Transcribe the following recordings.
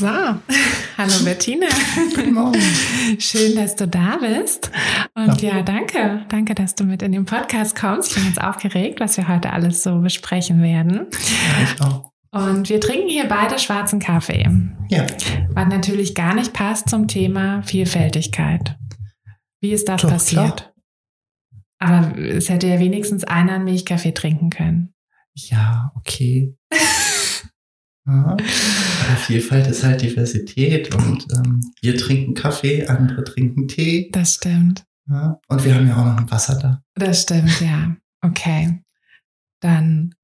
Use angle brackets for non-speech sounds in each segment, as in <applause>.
So, <laughs> hallo Bettina. Guten Morgen. Schön, dass du da bist. Und ja, ja, danke. Danke, dass du mit in den Podcast kommst. Ich bin ganz aufgeregt, was wir heute alles so besprechen werden. Ja, ich auch. Und wir trinken hier beide schwarzen Kaffee. Ja. Was natürlich gar nicht passt zum Thema Vielfältigkeit. Wie ist das Doch, passiert? Klar. Aber es hätte ja wenigstens einer einen Milchkaffee trinken können. Ja, okay. <laughs> Ja. Vielfalt ist halt Diversität und ähm, wir trinken Kaffee, andere trinken Tee. Das stimmt. Ja. Und wir haben ja auch noch ein Wasser da. Das stimmt, ja. Okay. Dann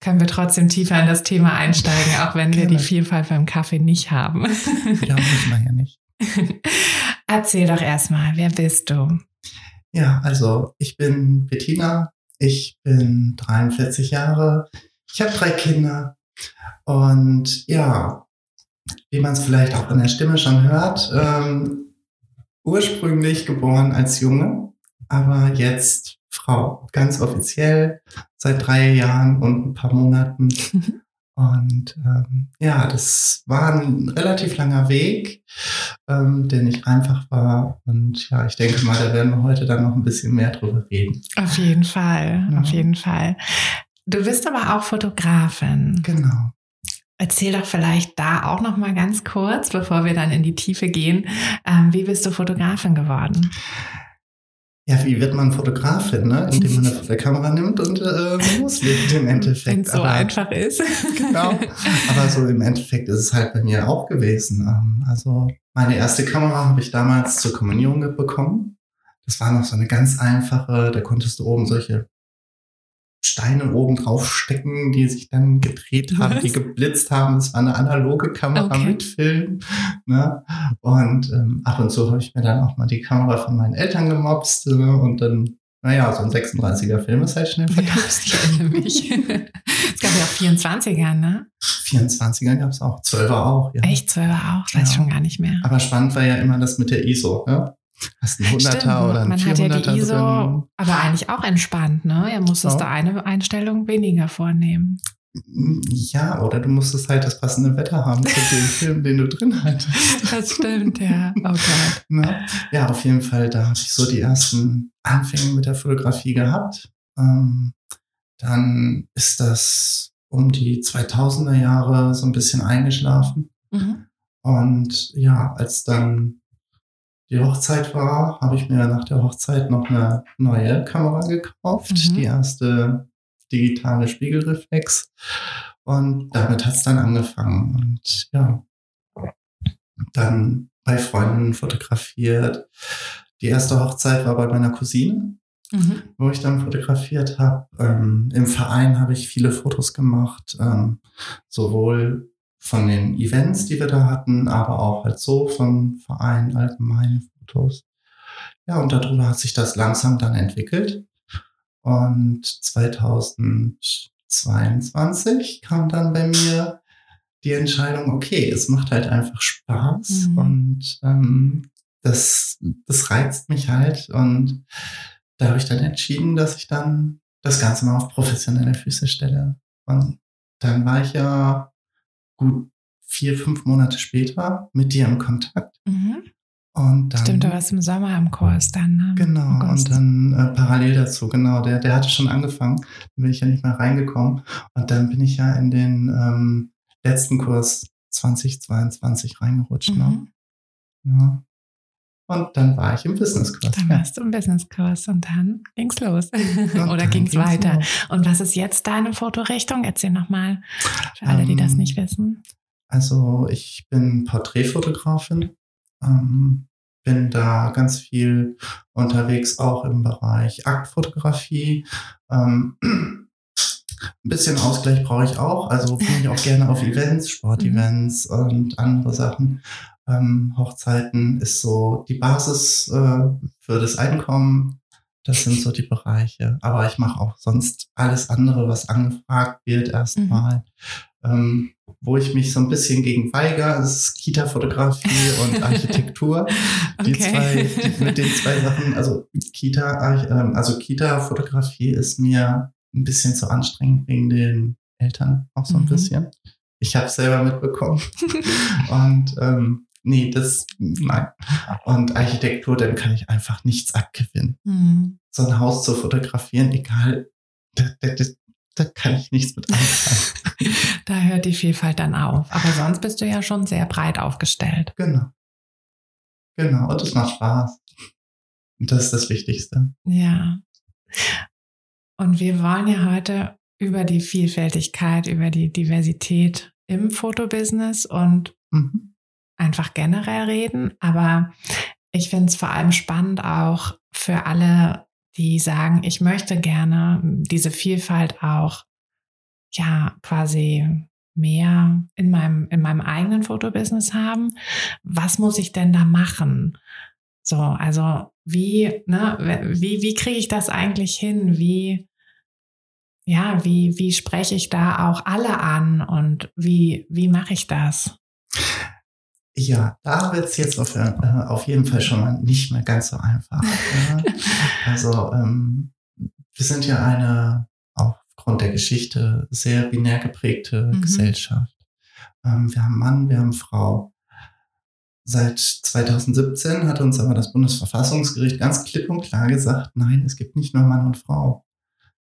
können wir trotzdem tiefer in das Thema einsteigen, auch wenn wir die Vielfalt beim Kaffee nicht haben. Ja, muss man ja nicht. <laughs> Erzähl doch erstmal, wer bist du? Ja, also ich bin Bettina, ich bin 43 Jahre, ich habe drei Kinder, und ja, wie man es vielleicht auch in der Stimme schon hört, ähm, ursprünglich geboren als Junge, aber jetzt Frau, ganz offiziell seit drei Jahren und ein paar Monaten. <laughs> Und ähm, ja, das war ein relativ langer Weg, ähm, der nicht einfach war. Und ja, ich denke mal, da werden wir heute dann noch ein bisschen mehr drüber reden. Auf jeden Fall, ja. auf jeden Fall. Du bist aber auch Fotografin. Genau. Erzähl doch vielleicht da auch noch mal ganz kurz, bevor wir dann in die Tiefe gehen. Ähm, wie bist du Fotografin geworden? Ja, wie wird man Fotografin, ne? Indem man eine <laughs> Kamera nimmt und äh, loslegt im Endeffekt. Wenn es so aber, einfach ist. <laughs> genau. Aber so im Endeffekt ist es halt bei mir auch gewesen. Ähm, also meine erste Kamera habe ich damals zur Kommunion bekommen. Das war noch so eine ganz einfache, da konntest du oben solche Steine oben drauf stecken, die sich dann gedreht haben, Was? die geblitzt haben. Es war eine analoge Kamera okay. mit Film. Ne? Und ähm, ab und zu habe ich mir dann auch mal die Kamera von meinen Eltern gemobst ne? und dann naja, so ein 36er Film ist halt schnell verkauft. ich erinnere mich. <laughs> es gab ja auch 24er, ne? 24er gab es auch. 12er auch, ja. Echt, 12er auch? Ich weiß ja. schon gar nicht mehr. Aber spannend war ja immer das mit der ISO, ne? Hast ein 100er Stimmt, oder ein Man 400er hat ja die ISO, drin. aber eigentlich auch entspannt, ne? Er musstest oh. da eine Einstellung weniger vornehmen. Ja, oder du musstest halt das passende Wetter haben für den <laughs> Film, den du drin hattest. Das stimmt, ja. Oh Gott. <laughs> Ne? Ja, auf jeden Fall, da habe ich so die ersten Anfänge mit der Fotografie gehabt. Ähm, dann ist das um die 2000er Jahre so ein bisschen eingeschlafen. Mhm. Und ja, als dann die Hochzeit war, habe ich mir nach der Hochzeit noch eine neue Kamera gekauft, mhm. die erste digitale Spiegelreflex. Und damit hat es dann angefangen. Und ja, dann bei Freunden fotografiert. Die erste Hochzeit war bei meiner Cousine, mhm. wo ich dann fotografiert habe. Ähm, Im Verein habe ich viele Fotos gemacht, ähm, sowohl von den Events, die wir da hatten, aber auch halt so von Verein allgemeine Fotos. Ja, und darüber hat sich das langsam dann entwickelt. Und 2022 kam dann bei mir die Entscheidung, okay, es macht halt einfach Spaß mhm. und ähm, das, das reizt mich halt. Und da habe ich dann entschieden, dass ich dann das Ganze mal auf professionelle Füße stelle. Und dann war ich ja gut vier, fünf Monate später mit dir im Kontakt. Mhm. Und dann, Stimmt, du warst im Sommer im Kurs dann. Ne? Genau, und dann äh, parallel dazu, genau, der, der hatte schon angefangen, dann bin ich ja nicht mehr reingekommen. Und dann bin ich ja in den ähm, letzten Kurs 2022 reingerutscht. Ne? Mhm. Ne? Ja. Und dann war ich im Businesskurs. Dann warst du im Businesskurs und dann ging's los. <laughs> Oder ging's, ging's weiter. Los. Und was ist jetzt deine Fotorichtung? Erzähl nochmal für alle, ähm, die das ähm, nicht wissen. Also ich bin Porträtfotografin, ähm, bin da ganz viel unterwegs, auch im Bereich Aktfotografie. Ähm, <clears throat> ein bisschen Ausgleich brauche ich auch. Also bin ich auch gerne auf <laughs> Events, Sportevents mhm. und andere Sachen. Ähm, Hochzeiten ist so die Basis äh, für das Einkommen. Das sind so die Bereiche. Aber ich mache auch sonst alles andere, was angefragt wird, erstmal. Mhm. Ähm, wo ich mich so ein bisschen gegen weigere, ist Kita-Fotografie und <laughs> Architektur. Die okay. zwei, die, mit den zwei Sachen, also Kita, ähm, also Kita-Fotografie ist mir ein bisschen zu anstrengend wegen den Eltern auch so ein mhm. bisschen. Ich habe selber mitbekommen. <laughs> und ähm, nee, das, nein. Und Architektur, dann kann ich einfach nichts abgewinnen. Mhm. So ein Haus zu fotografieren, egal, da, da, da, da kann ich nichts mit anfangen. <laughs> da hört die Vielfalt dann auf. Aber sonst bist du ja schon sehr breit aufgestellt. Genau. Genau, und es macht Spaß. Und das ist das Wichtigste. Ja. Und wir wollen ja heute über die Vielfältigkeit, über die Diversität im Fotobusiness und mhm einfach generell reden, aber ich finde es vor allem spannend auch für alle, die sagen, ich möchte gerne diese Vielfalt auch, ja, quasi mehr in meinem, in meinem eigenen Fotobusiness haben. Was muss ich denn da machen? So, also wie, ne, wie, wie kriege ich das eigentlich hin? Wie, ja, wie, wie spreche ich da auch alle an und wie, wie mache ich das? Ja, da wird es jetzt auf, äh, auf, jeden Fall schon mal nicht mehr ganz so einfach. <laughs> also ähm, wir sind ja eine aufgrund der Geschichte sehr binär geprägte mhm. Gesellschaft. Ähm, wir haben Mann, wir haben Frau. Seit 2017 hat uns aber das Bundesverfassungsgericht ganz klipp und klar gesagt, nein, es gibt nicht nur Mann und Frau.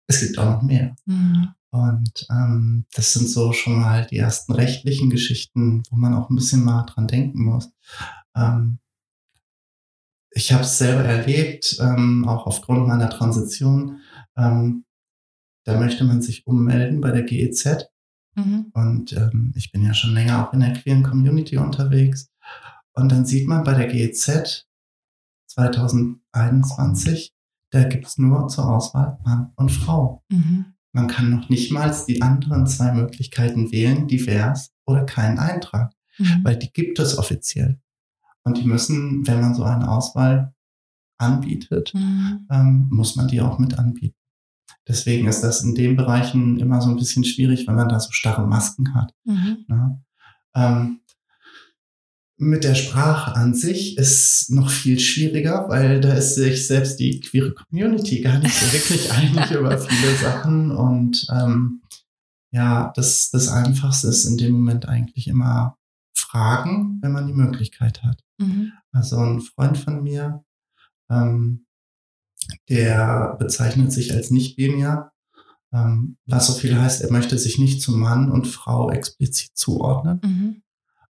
Es gibt auch noch mehr. Mhm. Und ähm, das sind so schon mal die ersten rechtlichen Geschichten, wo man auch ein bisschen mal dran denken muss. Ähm, ich habe es selber erlebt, ähm, auch aufgrund meiner Transition. Ähm, da möchte man sich ummelden bei der GEZ. Mhm. Und ähm, ich bin ja schon länger auch in der queeren Community unterwegs. Und dann sieht man bei der GEZ 2021, da gibt es nur zur Auswahl Mann und Frau. Mhm. Man kann noch nicht mal die anderen zwei Möglichkeiten wählen, divers oder keinen Eintrag, mhm. weil die gibt es offiziell. Und die müssen, wenn man so eine Auswahl anbietet, mhm. ähm, muss man die auch mit anbieten. Deswegen ist das in den Bereichen immer so ein bisschen schwierig, wenn man da so starre Masken hat. Mhm. Ne? Ähm, mit der Sprache an sich ist noch viel schwieriger, weil da ist sich selbst die queere Community gar nicht so wirklich <laughs> einig über viele Sachen. Und ähm, ja, das, das Einfachste ist in dem Moment eigentlich immer fragen, wenn man die Möglichkeit hat. Mhm. Also ein Freund von mir, ähm, der bezeichnet sich als nicht-binär, ähm, was so viel heißt, er möchte sich nicht zu Mann und Frau explizit zuordnen. Mhm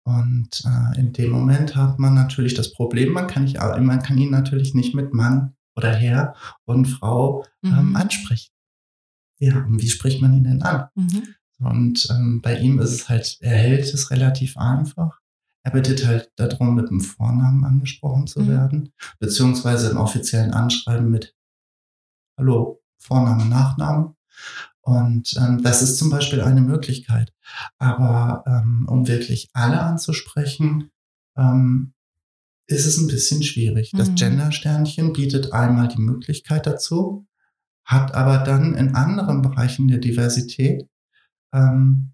Und äh, in dem Moment hat man natürlich das Problem, man kann, nicht, man kann ihn natürlich nicht mit Mann oder Herr und Frau ähm, mhm. ansprechen. Ja, und wie spricht man ihn denn an? Mhm. Und ähm, bei ihm ist es halt, er hält es relativ einfach. Er bittet halt darum, mit dem Vornamen angesprochen zu mhm. werden, beziehungsweise im offiziellen Anschreiben mit Hallo, Vorname, Nachnamen. Und ähm, das ist zum Beispiel eine Möglichkeit. Aber ähm, um wirklich alle anzusprechen, ähm, ist es ein bisschen schwierig. Das mhm. Gender-Sternchen bietet einmal die Möglichkeit dazu, hat aber dann in anderen Bereichen der Diversität ähm,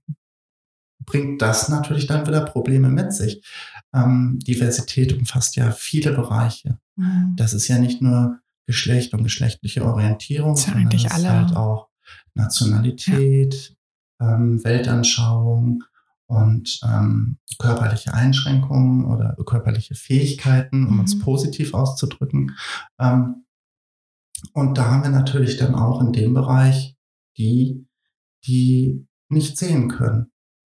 bringt das natürlich dann wieder Probleme mit sich. Ähm, Diversität umfasst ja viele Bereiche. Mhm. Das ist ja nicht nur Geschlecht und geschlechtliche Orientierung, das sondern das alle. halt auch Nationalität, ähm, Weltanschauung und ähm, körperliche Einschränkungen oder körperliche Fähigkeiten, um mhm. uns positiv auszudrücken. Ähm, und da haben wir natürlich dann auch in dem Bereich die, die nicht sehen können.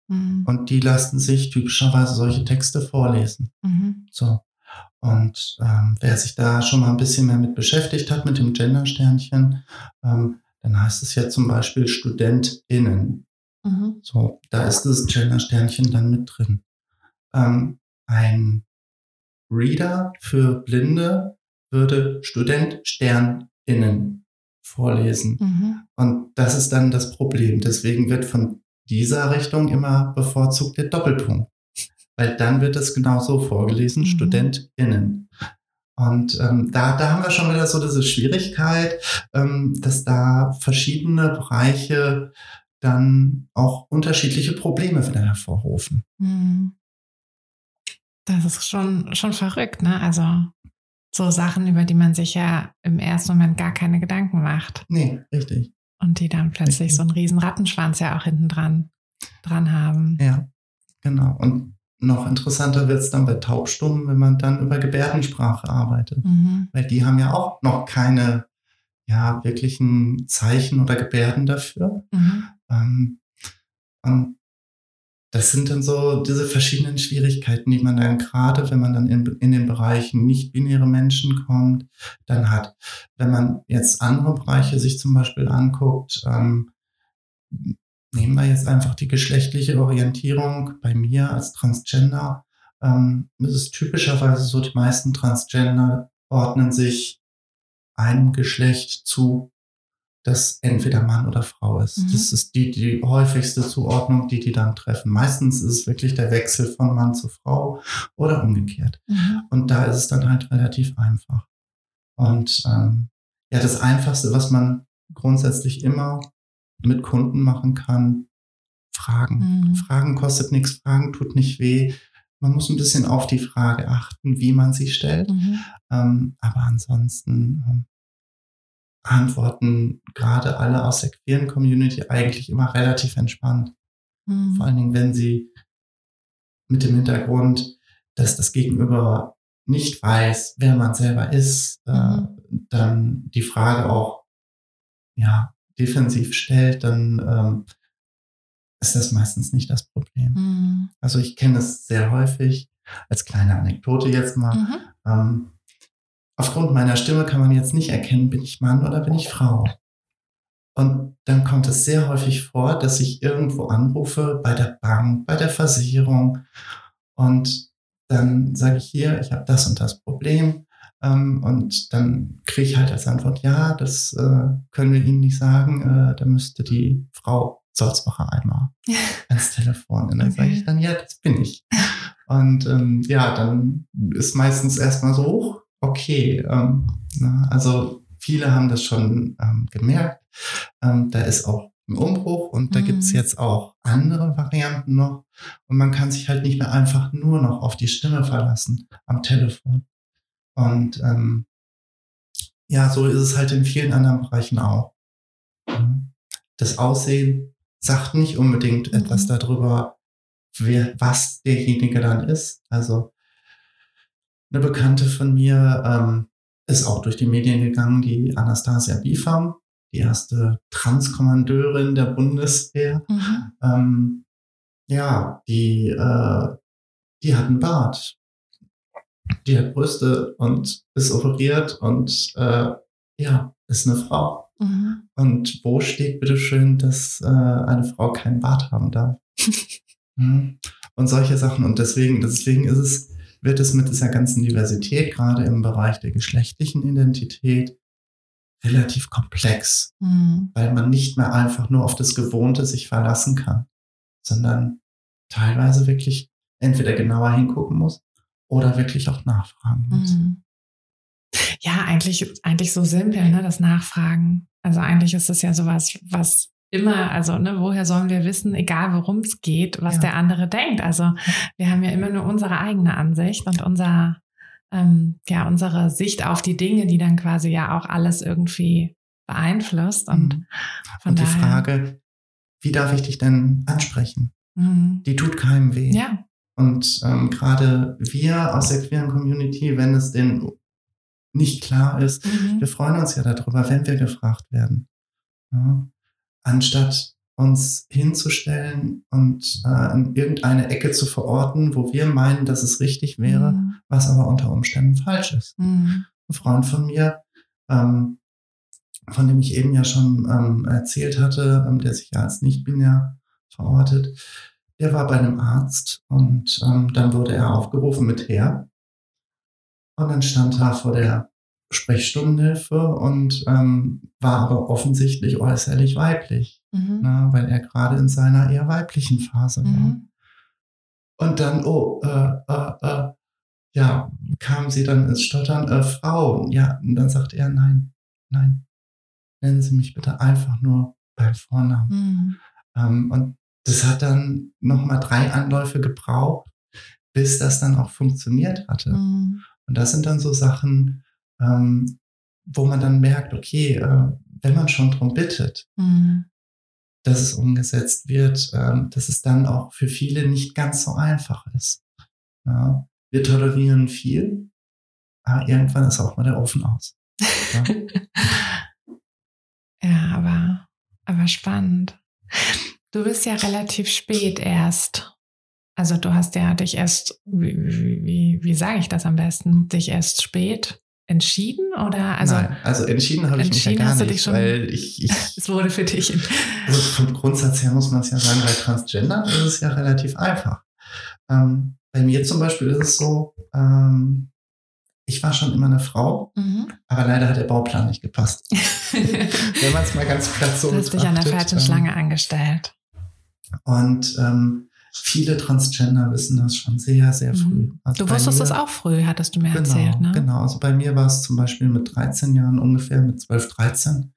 Mhm. Und die lassen sich typischerweise solche Texte vorlesen. Mhm. So. Und ähm, wer sich da schon mal ein bisschen mehr mit beschäftigt hat, mit dem Gender-Sternchen, ähm, dann heißt es ja zum Beispiel StudentInnen. Mhm. So, da ist das Gender-Sternchen dann mit drin. Ähm, ein Reader für Blinde würde Student SternInnen vorlesen. Mhm. Und das ist dann das Problem. Deswegen wird von dieser Richtung immer bevorzugt der Doppelpunkt. Weil dann wird es genau so vorgelesen, mhm. StudentInnen. Und ähm, da, da haben wir schon wieder so diese Schwierigkeit, ähm, dass da verschiedene Bereiche dann auch unterschiedliche Probleme wieder hervorrufen. Mhm. Das ist schon, schon verrückt, ne? Also so Sachen, über die man sich ja im ersten Moment gar keine Gedanken macht. Nee, richtig. Und die dann plötzlich richtig. so einen riesen Rattenschwanz ja auch hinten dran, dran haben. Ja, genau. Und noch interessanter wird es dann bei Taubstummen, wenn man dann über Gebärdensprache arbeitet. Mhm. Weil die haben ja auch noch keine ja, wirklichen Zeichen oder Gebärden dafür. Mhm. Ähm, und das sind dann so diese verschiedenen Schwierigkeiten, die man dann gerade, wenn man dann in, in den Bereichen nicht-binäre Menschen kommt, dann hat. Wenn man jetzt andere Bereiche sich zum Beispiel anguckt, ähm, nehmen wir jetzt einfach die geschlechtliche Orientierung bei mir als Transgender. Ähm, es ist typischerweise so, die meisten Transgender ordnen sich einem Geschlecht zu, das entweder Mann oder Frau ist. Mhm. Das ist die, die häufigste Zuordnung, die die dann treffen. Meistens ist es wirklich der Wechsel von Mann zu Frau oder umgekehrt. Mhm. Und da ist es dann halt relativ einfach. Und ähm, ja, das Einfachste, was man grundsätzlich immer mit Kunden machen kann, Fragen. Mhm. Fragen kostet nichts, Fragen tut nicht weh. Man muss ein bisschen auf die Frage achten, wie man sie stellt. Mhm. Ähm, aber ansonsten ähm, antworten gerade alle aus der queeren Community eigentlich immer relativ entspannt. Mhm. Vor allen Dingen, wenn sie mit dem Hintergrund, dass das Gegenüber nicht weiß, wer man selber ist, äh, mhm. dann die Frage auch ja defensiv stellt, dann ähm, ist das meistens nicht das Problem. Mhm. Also ich kenne es sehr häufig als kleine Anekdote jetzt mal. Mhm. Ähm, aufgrund meiner Stimme kann man jetzt nicht erkennen, bin ich Mann oder bin ich Frau. Und dann kommt es sehr häufig vor, dass ich irgendwo anrufe, bei der Bank, bei der Versicherung. Und dann sage ich hier, ich habe das und das Problem. Ähm, und dann kriege ich halt als Antwort, ja, das äh, können wir Ihnen nicht sagen. Äh, da müsste die Frau Salzbacher einmal <laughs> ans Telefon. Und dann okay. sage ich dann, ja, das bin ich. Und ähm, ja, dann ist meistens erstmal so hoch, okay, ähm, na, also viele haben das schon ähm, gemerkt. Ähm, da ist auch ein Umbruch und da mhm. gibt's jetzt auch andere Varianten noch. Und man kann sich halt nicht mehr einfach nur noch auf die Stimme verlassen am Telefon. Und ähm, ja, so ist es halt in vielen anderen Bereichen auch. Das Aussehen sagt nicht unbedingt mhm. etwas darüber, wer, was derjenige dann ist. Also eine Bekannte von mir ähm, ist auch durch die Medien gegangen, die Anastasia Bifam, die erste Transkommandeurin der Bundeswehr. Mhm. Ähm, ja, die äh, die hat einen Bart. Die hat Brüste und ist operiert und äh, ja, ist eine Frau. Mhm. Und wo steht bitte schön, dass äh, eine Frau keinen Bart haben darf? <laughs> mhm. Und solche Sachen. Und deswegen, deswegen ist es, wird es mit dieser ganzen Diversität, gerade im Bereich der geschlechtlichen Identität, relativ komplex, mhm. weil man nicht mehr einfach nur auf das Gewohnte sich verlassen kann, sondern teilweise wirklich entweder genauer hingucken muss oder wirklich auch nachfragen muss. Mhm. Ja, eigentlich, eigentlich so simpel, ne, das Nachfragen. Also eigentlich ist es ja sowas, was immer, also ne, woher sollen wir wissen, egal worum es geht, was ja. der andere denkt. Also wir haben ja immer nur unsere eigene Ansicht und unser, ähm, ja, unsere Sicht auf die Dinge, die dann quasi ja auch alles irgendwie beeinflusst. Und, mhm. von und die daher, Frage, wie darf ich dich denn ansprechen? Mhm. Die tut keinem weh. Ja. Und ähm, gerade wir aus der queeren Community, wenn es denn nicht klar ist, mhm. wir freuen uns ja darüber, wenn wir gefragt werden. Ja? Anstatt uns hinzustellen und äh, in irgendeine Ecke zu verorten, wo wir meinen, dass es richtig wäre, mhm. was aber unter Umständen falsch ist. Mhm. Ein Freund von mir, ähm, von dem ich eben ja schon ähm, erzählt hatte, ähm, der sich ja als nicht-binär verortet, der war bei einem Arzt und ähm, dann wurde er aufgerufen mit her. Und dann stand er vor der Sprechstundenhilfe und ähm, war aber offensichtlich äußerlich weiblich, mhm. ne, weil er gerade in seiner eher weiblichen Phase war. Mhm. Und dann, oh, äh, äh, äh, ja, kam sie dann ins Stottern, äh, Frau, ja, und dann sagte er, nein, nein, nennen Sie mich bitte einfach nur beim Vornamen. Mhm. Ähm, und das hat dann nochmal drei Anläufe gebraucht, bis das dann auch funktioniert hatte. Mhm. Und das sind dann so Sachen, ähm, wo man dann merkt, okay, äh, wenn man schon darum bittet, mhm. dass es umgesetzt wird, ähm, dass es dann auch für viele nicht ganz so einfach ist. Ja, wir tolerieren viel, aber irgendwann ist auch mal der Ofen aus. Ja, <laughs> ja aber, aber spannend. Du bist ja relativ spät erst. Also du hast ja dich erst, wie, wie, wie sage ich das am besten, dich erst spät entschieden oder also Nein, also entschieden habe ich mich ja gar nicht, schon, weil ich, <laughs> ich es wurde für dich. Also vom Grundsatz her muss man es ja sagen, bei Transgender ist es ja relativ einfach. Ähm, bei mir zum Beispiel ist es so, ähm, ich war schon immer eine Frau, mhm. aber leider hat der Bauplan nicht gepasst. <laughs> Wenn man es mal ganz platt so Du hast dich an der falschen ähm, Schlange angestellt. Und ähm, viele Transgender wissen das schon sehr, sehr mhm. früh. Also du wusstest mir, das auch früh, hattest du mir genau, erzählt, ne? Genau, also bei mir war es zum Beispiel mit 13 Jahren ungefähr, mit 12, 13.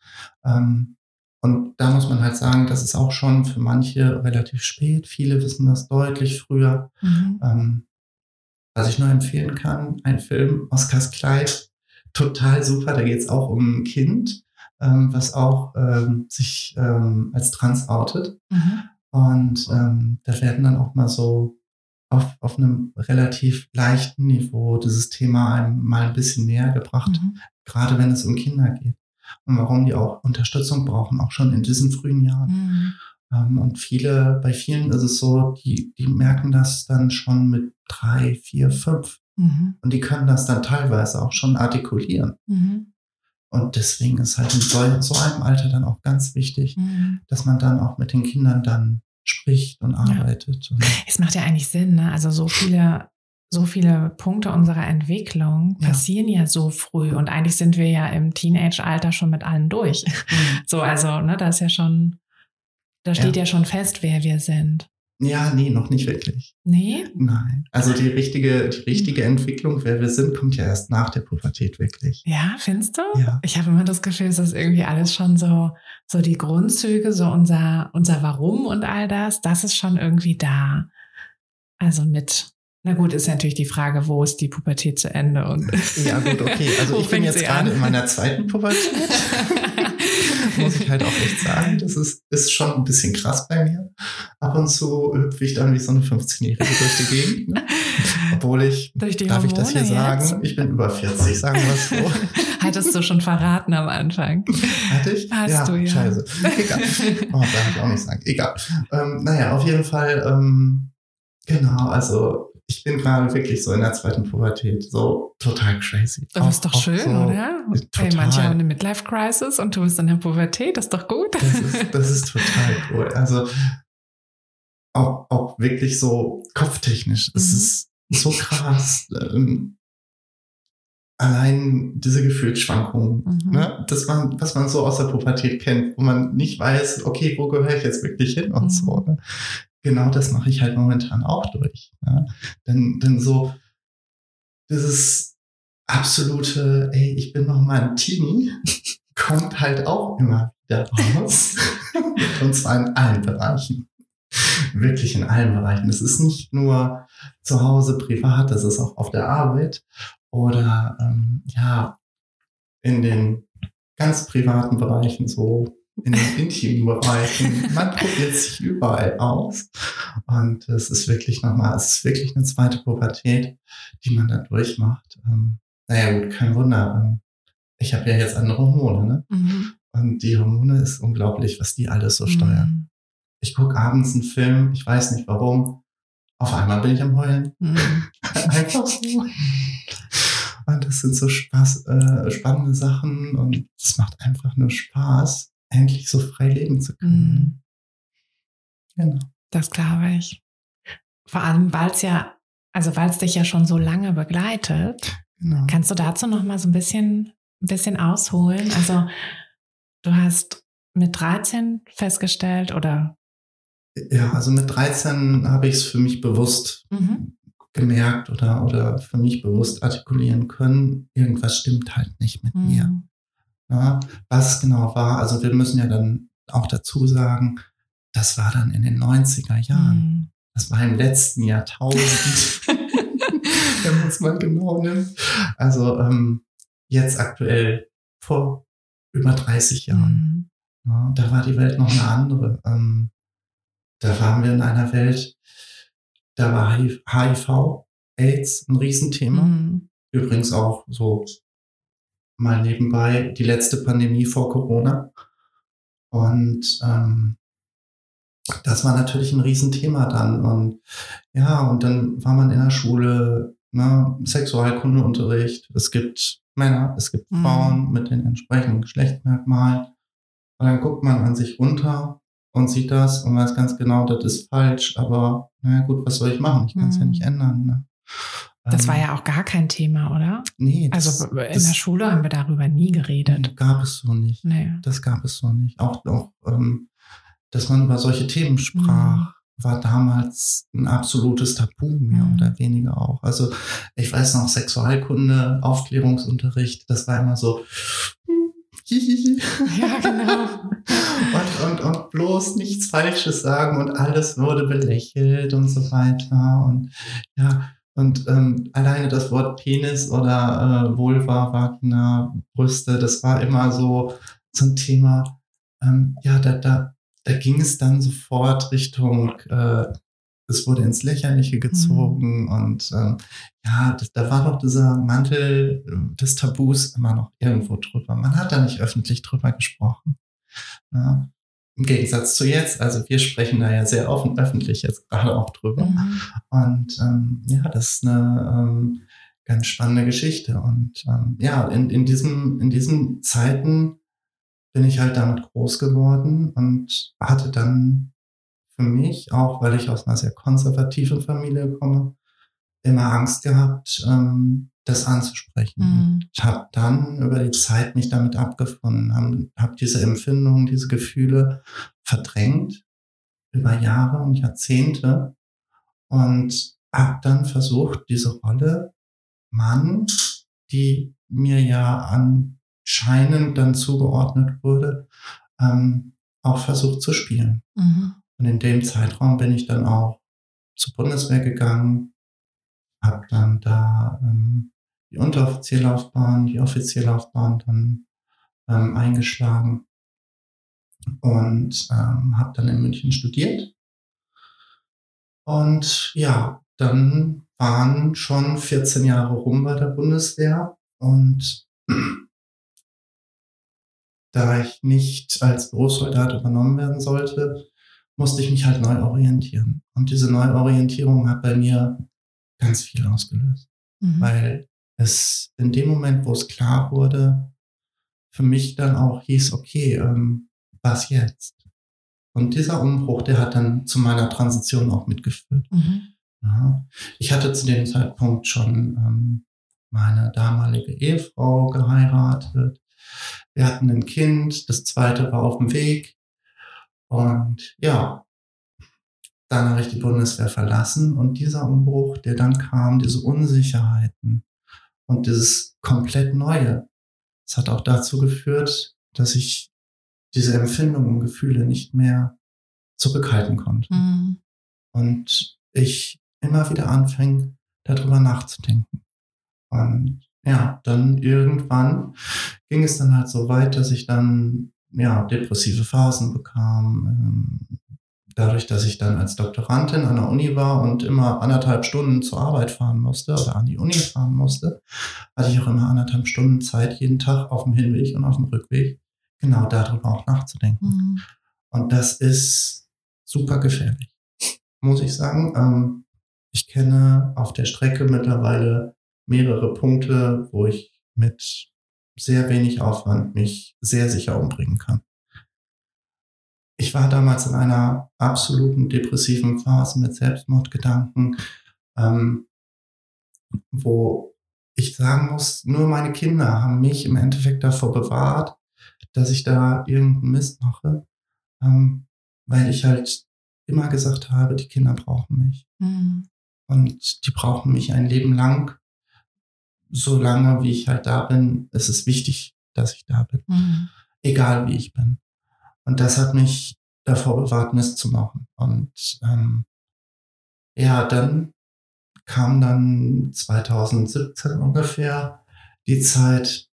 Ähm, und da muss man halt sagen, das ist auch schon für manche relativ spät. Viele wissen das deutlich früher. Mhm. Ähm, was ich nur empfehlen kann, ein Film, Oscars Kleid, total super. Da geht es auch um ein Kind, ähm, was auch ähm, sich ähm, als trans outet. Mhm. Und ähm, da werden dann auch mal so auf, auf einem relativ leichten Niveau dieses Thema einem mal ein bisschen näher gebracht, mhm. gerade wenn es um Kinder geht. Und warum die auch Unterstützung brauchen, auch schon in diesen frühen Jahren. Mhm. Ähm, und viele, bei vielen ist es so, die, die merken das dann schon mit drei, vier, fünf. Mhm. Und die können das dann teilweise auch schon artikulieren. Mhm. Und deswegen ist halt in so, so, einem Alter dann auch ganz wichtig, mhm. dass man dann auch mit den Kindern dann spricht und arbeitet. Ja. Es macht ja eigentlich Sinn, ne? Also so viele, so viele Punkte unserer Entwicklung passieren ja. ja so früh und eigentlich sind wir ja im Teenage-Alter schon mit allen durch. Mhm. <laughs> So, also, ne, da ist ja schon, da steht ja. ja schon fest, wer wir sind. Ja, nee, noch nicht wirklich. Nee? Nein. Also die richtige, die richtige Entwicklung, wer wir sind, kommt ja erst nach der Pubertät wirklich. Ja, findest du? Ja. Ich habe immer das Gefühl, es ist irgendwie alles schon so, so die Grundzüge, so unser, unser Warum und all das, das ist schon irgendwie da. Also mit, na gut, ist natürlich die Frage, wo ist die Pubertät zu Ende und. Ja, gut, okay. Also <laughs> ich bin jetzt gerade in meiner zweiten Pubertät. <laughs> muss ich halt auch echt sagen. Das ist, ist schon ein bisschen krass bei mir. Ab und zu hüpfe ich dann wie so eine 15-Jährige durch die Gegend. Ne? <laughs> Obwohl ich, darf Hormone ich das hier sagen, ich bin über 40, sagen wir es so. <laughs> Hattest du schon verraten am Anfang? Hatte ich? Hast ja, du, ja. Scheiße. Egal. Oh, darf ich auch nicht sagen. Egal. Ähm, naja, auf jeden Fall, ähm, genau, also ich bin gerade wirklich so in der zweiten Pubertät, so total crazy. Das ist doch schön, so oder? Total. Hey, manche haben eine Midlife-Crisis und du bist in der Pubertät, das ist doch gut. Das ist, <laughs> das ist total cool. Also auch, auch wirklich so kopftechnisch. Mhm. Es ist so krass. Ähm, allein diese Gefühlsschwankungen, mhm. ne? das man, was man so aus der Pubertät kennt, wo man nicht weiß, okay, wo gehöre ich jetzt wirklich hin und mhm. so. Ne? Genau das mache ich halt momentan auch durch. Ja? Denn, denn so dieses absolute, ey, ich bin noch mal ein Teenie, <laughs> kommt halt auch immer wieder raus. <laughs> und zwar in allen Bereichen. Wirklich in allen Bereichen. Es ist nicht nur zu Hause privat, das ist auch auf der Arbeit oder ähm, ja, in den ganz privaten Bereichen, so in den intimen Bereichen. Man probiert sich überall aus. Und es ist wirklich nochmal, es ist wirklich eine zweite Pubertät, die man da durchmacht. Ähm, naja, gut, kein Wunder. Ähm, ich habe ja jetzt andere Hormone, ne? Mhm. Und die Hormone ist unglaublich, was die alles so steuern. Mhm. Ich gucke abends einen Film, ich weiß nicht warum. Auf einmal bin ich am Heulen. Mhm. <laughs> Einfach so. Und das sind so Spaß, äh, spannende Sachen und es macht einfach nur Spaß, endlich so frei leben zu können. Mhm. Genau. Das glaube ich. Vor allem, weil es ja, also weil es dich ja schon so lange begleitet. Genau. Kannst du dazu noch mal so ein bisschen, ein bisschen ausholen? Also du hast mit 13 festgestellt oder? Ja, also mit 13 habe ich es für mich bewusst mhm. gemerkt oder, oder für mich bewusst artikulieren können. Irgendwas stimmt halt nicht mit mhm. mir. Ja, was genau war, also wir müssen ja dann auch dazu sagen, das war dann in den 90er Jahren. Mhm. Das war im letzten Jahrtausend, <laughs> wenn man es mal genau nimmt. Also ähm, jetzt aktuell vor über 30 Jahren. Mhm. Ja, da war die Welt noch eine andere. Ähm, da waren wir in einer Welt, da war HIV, AIDS ein Riesenthema. Mhm. Übrigens auch so mal nebenbei die letzte Pandemie vor Corona. Und ähm, das war natürlich ein Riesenthema dann. Und ja, und dann war man in der Schule, ne, Sexualkundeunterricht. Es gibt Männer, es gibt mhm. Frauen mit den entsprechenden Geschlechtsmerkmalen. Und dann guckt man an sich runter und sieht das und weiß ganz genau, das ist falsch. Aber naja gut, was soll ich machen? Ich kann es mhm. ja nicht ändern. Ne? Das war ähm, ja auch gar kein Thema, oder? Nee. Das, also in das, der Schule haben wir darüber nie geredet. Gab es so nicht. Nee. Das gab es so nicht. Auch, auch ähm, dass man über solche Themen sprach, mhm. war damals ein absolutes Tabu, mehr mhm. oder weniger auch. Also ich weiß noch, Sexualkunde, Aufklärungsunterricht, das war immer so, <laughs> ja, genau. <laughs> und, und, und bloß nichts Falsches sagen und alles wurde belächelt und so weiter. Und ja, und ähm, alleine das Wort Penis oder äh, Vulva, Vagina, Brüste, das war immer so zum Thema, ähm, ja, da, da, da ging es dann sofort Richtung, äh, es wurde ins Lächerliche gezogen mhm. und ähm, ja, das, da war doch dieser Mantel des Tabus immer noch irgendwo drüber. Man hat da nicht öffentlich drüber gesprochen. Ja. Im Gegensatz zu jetzt, also wir sprechen da ja sehr offen öffentlich jetzt gerade auch drüber. Mhm. Und ähm, ja, das ist eine ähm, ganz spannende Geschichte. Und ähm, ja, in, in, diesem, in diesen Zeiten bin ich halt damit groß geworden und hatte dann für mich, auch weil ich aus einer sehr konservativen Familie komme, immer Angst gehabt, ähm, das anzusprechen. Mhm. Ich habe dann über die Zeit mich damit abgefunden, habe hab diese Empfindungen, diese Gefühle verdrängt über Jahre und Jahrzehnte und habe dann versucht, diese Rolle Mann, die mir ja anscheinend dann zugeordnet wurde, ähm, auch versucht zu spielen. Mhm. Und in dem Zeitraum bin ich dann auch zur Bundeswehr gegangen, habe dann da ähm, die Unteroffizierlaufbahn, die Offizierlaufbahn dann ähm, eingeschlagen und ähm, habe dann in München studiert. Und ja, dann waren schon 14 Jahre rum bei der Bundeswehr und <clears throat> da ich nicht als Berufssoldat übernommen werden sollte, musste ich mich halt neu orientieren. Und diese Neuorientierung hat bei mir ganz viel ausgelöst. Mhm. Weil es in dem Moment, wo es klar wurde, für mich dann auch hieß, okay, ähm, was jetzt? Und dieser Umbruch, der hat dann zu meiner Transition auch mitgeführt. Mhm. Ja. Ich hatte zu dem Zeitpunkt schon ähm, meine damalige Ehefrau geheiratet. Wir hatten ein Kind, das zweite war auf dem Weg. Und ja, dann habe ich die Bundeswehr verlassen und dieser Umbruch, der dann kam, diese Unsicherheiten und dieses komplett Neue, das hat auch dazu geführt, dass ich diese Empfindungen und Gefühle nicht mehr zurückhalten konnte. Mhm. Und ich immer wieder anfing, darüber nachzudenken. Und ja, dann irgendwann ging es dann halt so weit, dass ich dann ja depressive Phasen bekam. Ähm, dadurch, dass ich dann als Doktorandin an der Uni war und immer anderthalb Stunden zur Arbeit fahren musste oder an die Uni fahren musste, hatte ich auch immer anderthalb Stunden Zeit jeden Tag auf dem Hinweg und auf dem Rückweg genau darüber auch nachzudenken. Mhm. Und das ist super gefährlich, muss ich sagen. Ähm, ich kenne auf der Strecke mittlerweile mehrere Punkte, wo ich mit sehr wenig Aufwand mich sehr sicher umbringen kann. Ich war damals in einer absoluten depressiven Phase mit Selbstmordgedanken, ähm, wo ich sagen muss, nur meine Kinder haben mich im Endeffekt davor bewahrt, dass ich da irgendeinen Mist mache, ähm, weil ich halt immer gesagt habe, die Kinder brauchen mich. Mhm. Und die brauchen mich ein Leben lang. So lange, wie ich halt da bin, ist es wichtig, dass ich da bin. Mhm. Egal wie ich bin. Und das hat mich davor bewahrt, Mist zu machen. Und ähm, ja, dann kam dann 2017 ungefähr die Zeit,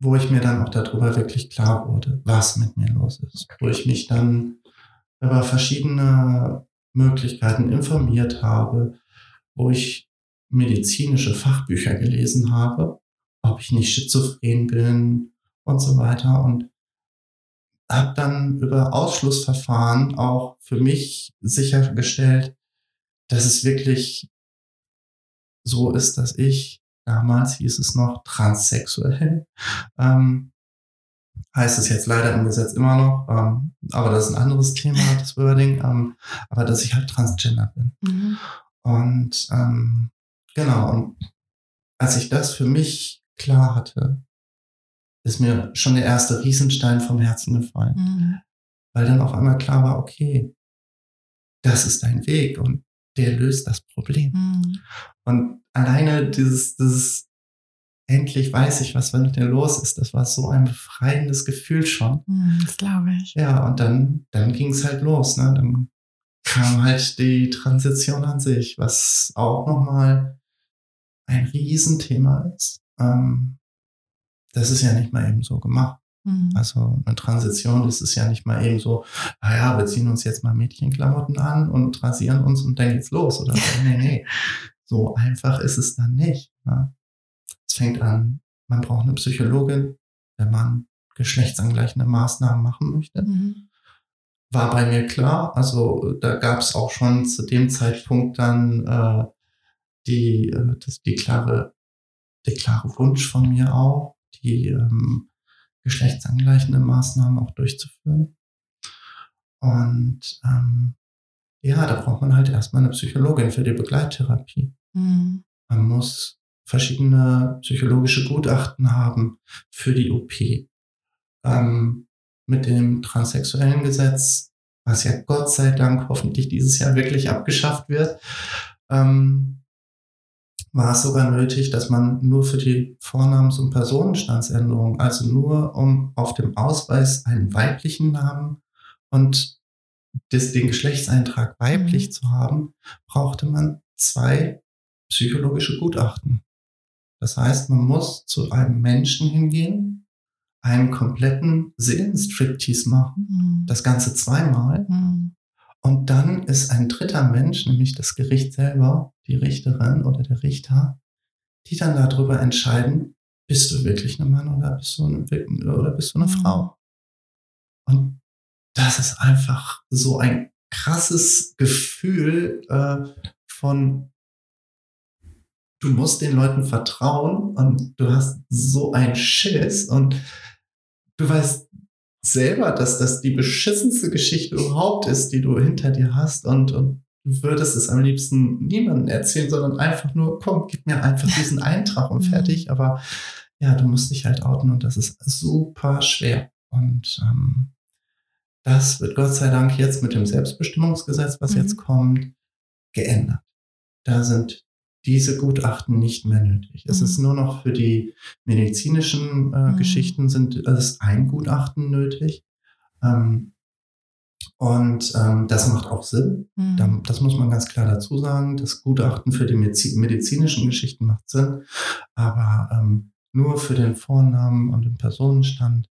wo ich mir dann auch darüber wirklich klar wurde, was mit mir los ist. Wo ich mich dann über verschiedene Möglichkeiten informiert habe, wo ich medizinische Fachbücher gelesen habe, ob ich nicht schizophren bin und so weiter. Und habe dann über Ausschlussverfahren auch für mich sichergestellt, dass es wirklich so ist, dass ich damals hieß es noch transsexuell. Ähm, heißt es jetzt leider im Gesetz immer noch, ähm, aber das ist ein anderes Thema, das Wording, ähm, aber dass ich halt transgender bin. Mhm. Und ähm, genau, und als ich das für mich klar hatte, ist mir schon der erste Riesenstein vom Herzen gefallen. Mhm. Weil dann auf einmal klar war, okay, das ist dein Weg und der löst das Problem. Mhm. Und alleine dieses, dieses endlich weiß ich, was mit dir los ist, das war so ein befreiendes Gefühl schon. Mhm, das glaube ich. Ja, und dann, dann ging es halt los. Ne? Dann kam halt die Transition an sich, was auch nochmal ein Riesenthema ist. Ähm, das ist ja nicht mal eben so gemacht. Mhm. Also eine Transition ist es ja nicht mal eben so, naja, wir ziehen uns jetzt mal Mädchenklamotten an und rasieren uns und dann geht's los. Oder so. nee, nee. <laughs> So einfach ist es dann nicht. Ne? Es fängt an, man braucht eine Psychologin, wenn man geschlechtsangleichende Maßnahmen machen möchte. Mhm. War bei mir klar. Also da gab es auch schon zu dem Zeitpunkt dann äh, die, äh, das, die klare, der klare Wunsch von mir auch, die ähm, geschlechtsangleichende Maßnahmen auch durchzuführen. Und ähm, ja, da braucht man halt erstmal eine Psychologin für die Begleittherapie. Mhm. Man muss verschiedene psychologische Gutachten haben für die OP. Ähm, mit dem transsexuellen Gesetz, was ja Gott sei Dank hoffentlich dieses Jahr wirklich abgeschafft wird, ähm, war es sogar nötig, dass man nur für die Vornamens- und Personenstandsänderung, also nur um auf dem Ausweis einen weiblichen Namen und das, den Geschlechtseintrag weiblich mhm. zu haben, brauchte man zwei psychologische Gutachten. Das heißt, man muss zu einem Menschen hingehen, einen kompletten Seelenstriptease machen, mhm. das Ganze zweimal. Mhm. Und dann ist ein dritter Mensch, nämlich das Gericht selber, die Richterin oder der Richter, die dann darüber entscheiden, bist du wirklich ein Mann oder bist du eine, oder bist du eine mhm. Frau? Und das ist einfach so ein krasses Gefühl äh, von du musst den Leuten vertrauen und du hast so einen Schiss und du weißt selber, dass das die beschissenste Geschichte überhaupt ist, die du hinter dir hast und, und du würdest es am liebsten niemandem erzählen, sondern einfach nur, komm, gib mir einfach diesen <laughs> Eintrag und mhm. fertig. Aber ja, du musst dich halt outen und das ist super schwer. Und ähm, das wird Gott sei Dank jetzt mit dem Selbstbestimmungsgesetz, was mhm. jetzt kommt, geändert. Da sind diese Gutachten nicht mehr nötig. Mhm. Es ist nur noch für die medizinischen äh, mhm. Geschichten sind es ein Gutachten nötig. Ähm, und ähm, das macht auch Sinn. Mhm. Das muss man ganz klar dazu sagen. Das Gutachten für die medizinischen Geschichten macht Sinn. Aber ähm, nur für den Vornamen und den Personenstand,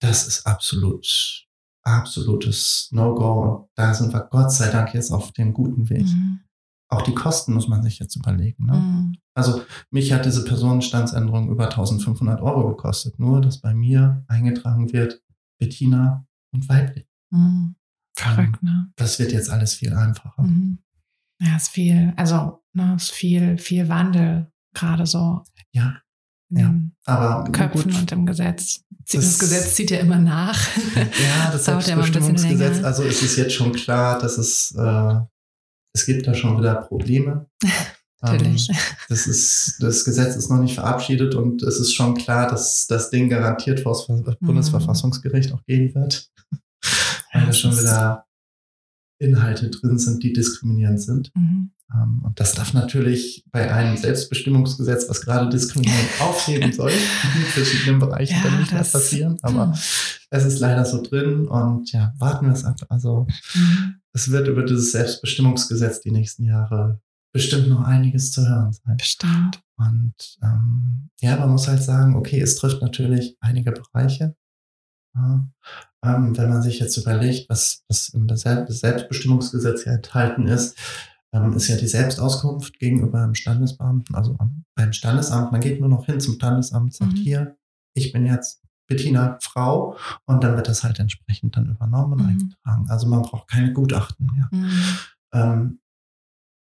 das ist absolut, absolutes No-Go. Und da sind wir Gott sei Dank jetzt auf dem guten Weg. Mhm auch die Kosten muss man sich jetzt überlegen. Ne? Mhm. Also mich hat diese Personenstandsänderung über 1500 Euro gekostet, nur dass bei mir eingetragen wird Bettina und weiblich. Mhm. Verrückt, ne? Das wird jetzt alles viel einfacher. Mhm. Ja, ist viel, also ne, ist viel, viel Wandel gerade so. Ja. Ja, aber Köpfen gut, und im Gesetz. Das, das, Gesetz zieht ja immer nach. Ja, das dauert ja. Also es ist jetzt schon klar, dass es äh, es gibt da schon wieder Probleme. <laughs> Natürlich. Ähm, das, ist, das Gesetz ist noch nicht verabschiedet und es ist schon klar, dass das Ding garantiert vor das mhm. Bundesverfassungsgericht auch gehen wird. Weil da schon wieder Inhalte drin sind, die diskriminierend sind. Mhm. Ähm, und das darf natürlich bei einem Selbstbestimmungsgesetz, was gerade Diskriminierung <laughs> aufheben soll, in verschiedenen Bereichen ja, dann nicht mehr passieren. Aber hm. es ist leider so drin und ja, warten wir es ab. Also mhm es wird über dieses Selbstbestimmungsgesetz die nächsten Jahre bestimmt noch einiges zu hören sein. Bestimmt. Und ähm, ja, man muss halt sagen, okay, es trifft natürlich einige Bereiche. Ja, ähm, wenn man sich jetzt überlegt, was, was im Selbstbestimmungsgesetz hier enthalten ist, ähm, ist ja die Selbstauskunft gegenüber dem Standesbeamten, also beim Standesamt. Man geht nur noch hin zum Standesamt, sagt mhm. hier, ich bin jetzt Bettina Frau und dann wird das halt entsprechend dann übernommen und mhm. eingetragen. Also man braucht keine Gutachten mehr. Mhm. Ähm,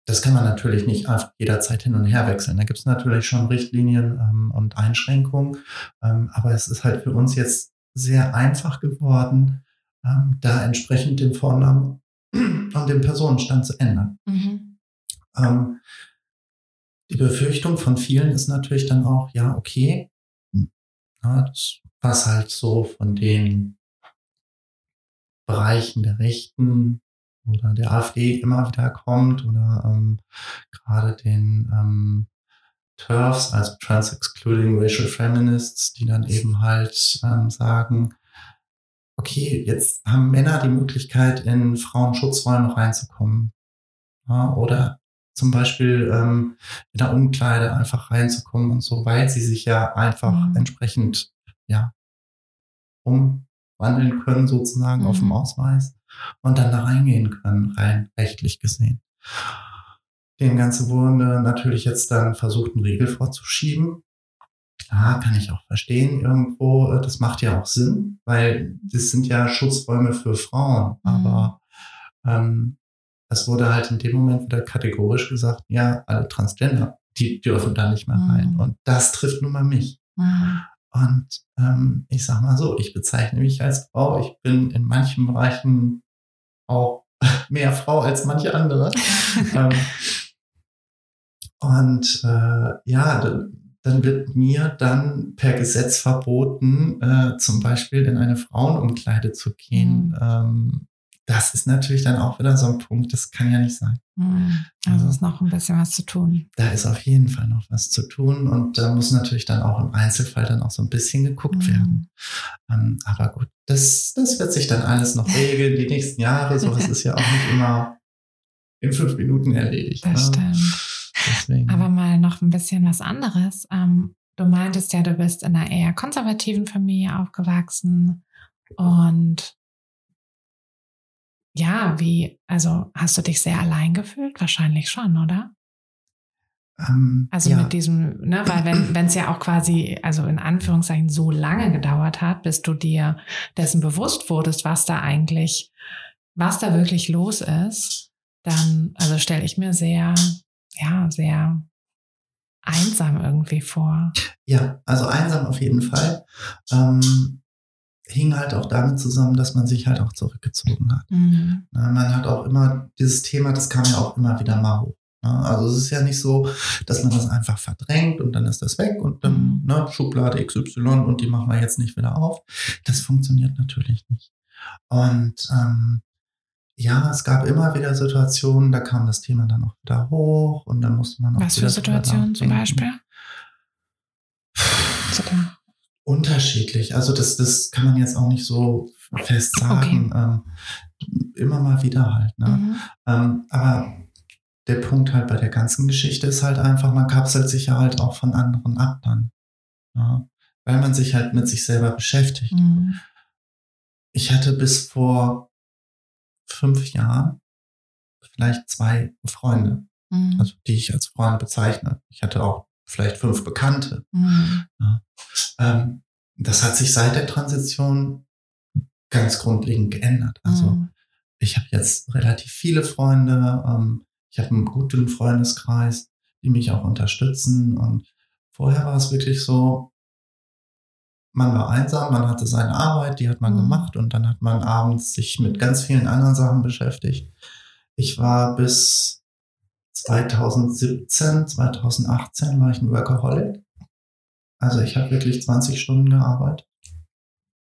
das kann man natürlich nicht jederzeit hin und her wechseln. Da gibt es natürlich schon Richtlinien ähm, und Einschränkungen, ähm, aber es ist halt für uns jetzt sehr einfach geworden, ähm, da entsprechend den Vornamen und den Personenstand zu ändern. Mhm. Ähm, die Befürchtung von vielen ist natürlich dann auch, ja, okay, ja, das was halt so von den Bereichen der Rechten oder der AfD immer wieder kommt oder ähm, gerade den ähm, TERFs, also Trans Excluding Racial Feminists, die dann eben halt ähm, sagen, okay, jetzt haben Männer die Möglichkeit, in Frauenschutzräume reinzukommen. Ja, oder zum Beispiel ähm, in der Umkleide einfach reinzukommen und so, weil sie sich ja einfach mhm. entsprechend ja, umwandeln können, sozusagen mhm. auf dem mhm. Ausweis und dann da reingehen können, rein rechtlich gesehen. Dem Ganze wurde natürlich jetzt dann versucht, einen Riegel vorzuschieben. Klar, kann ich auch verstehen irgendwo. Äh, das macht ja auch Sinn, weil das sind ja Schutzräume für Frauen. Mhm. Aber ähm, es wurde halt in dem Moment wieder kategorisch gesagt, ja, alle Transgender, die dürfen da nicht mehr rein. Mhm. Und das trifft nun mal mich. Mhm. Und ähm, ich sag mal so, ich bezeichne mich als Frau. Ich bin in manchen Bereichen auch <laughs> mehr Frau als manche andere. <laughs> ähm, und äh, ja, dann wird mir dann per Gesetz verboten, äh, zum Beispiel in eine Frauenumkleide zu gehen. Mhm. Ähm, das ist natürlich dann auch wieder so ein Punkt, das kann ja nicht sein. Hm. Also ist noch ein bisschen was zu tun. Da ist auf jeden Fall noch was zu tun und da muss natürlich dann auch im Einzelfall dann auch so ein bisschen geguckt mhm. werden. Ähm, aber gut, das, das wird sich dann alles noch <laughs> regeln, die nächsten Jahre. So, das ist ja auch nicht immer in fünf Minuten erledigt. Das ne? stimmt. Deswegen. Aber mal noch ein bisschen was anderes. Ähm, du meintest ja, du bist in einer eher konservativen Familie aufgewachsen und ja, wie, also hast du dich sehr allein gefühlt? Wahrscheinlich schon, oder? Ähm, also ja. mit diesem, ne, weil wenn es ja auch quasi, also in Anführungszeichen so lange gedauert hat, bis du dir dessen bewusst wurdest, was da eigentlich, was da wirklich los ist, dann, also stelle ich mir sehr, ja, sehr einsam irgendwie vor. Ja, also einsam auf jeden Fall. Ähm, hing halt auch damit zusammen, dass man sich halt auch zurückgezogen hat. Mhm. Man hat auch immer dieses Thema, das kam ja auch immer wieder mal hoch. Also es ist ja nicht so, dass man das einfach verdrängt und dann ist das weg und dann mhm. ne, Schublade XY und die machen wir jetzt nicht wieder auf. Das funktioniert natürlich nicht. Und ähm, ja, es gab immer wieder Situationen, da kam das Thema dann auch wieder hoch und dann musste man noch. Was für Situationen zum Beispiel? Unterschiedlich. Also das, das kann man jetzt auch nicht so fest sagen. Okay. Ähm, immer mal wieder halt. Ne? Mhm. Ähm, aber der Punkt halt bei der ganzen Geschichte ist halt einfach, man kapselt sich ja halt auch von anderen ab dann. Ja? Weil man sich halt mit sich selber beschäftigt. Mhm. Ich hatte bis vor fünf Jahren vielleicht zwei Freunde, mhm. also die ich als Freunde bezeichne. Ich hatte auch vielleicht fünf Bekannte. Mhm. Ja. Ähm, das hat sich seit der Transition ganz grundlegend geändert. Also mhm. ich habe jetzt relativ viele Freunde, ähm, ich habe einen guten Freundeskreis, die mich auch unterstützen. Und vorher war es wirklich so, man war einsam, man hatte seine Arbeit, die hat man mhm. gemacht und dann hat man abends sich mit ganz vielen anderen Sachen beschäftigt. Ich war bis 2017, 2018 war ich ein Workaholic. Also ich habe wirklich 20 Stunden gearbeitet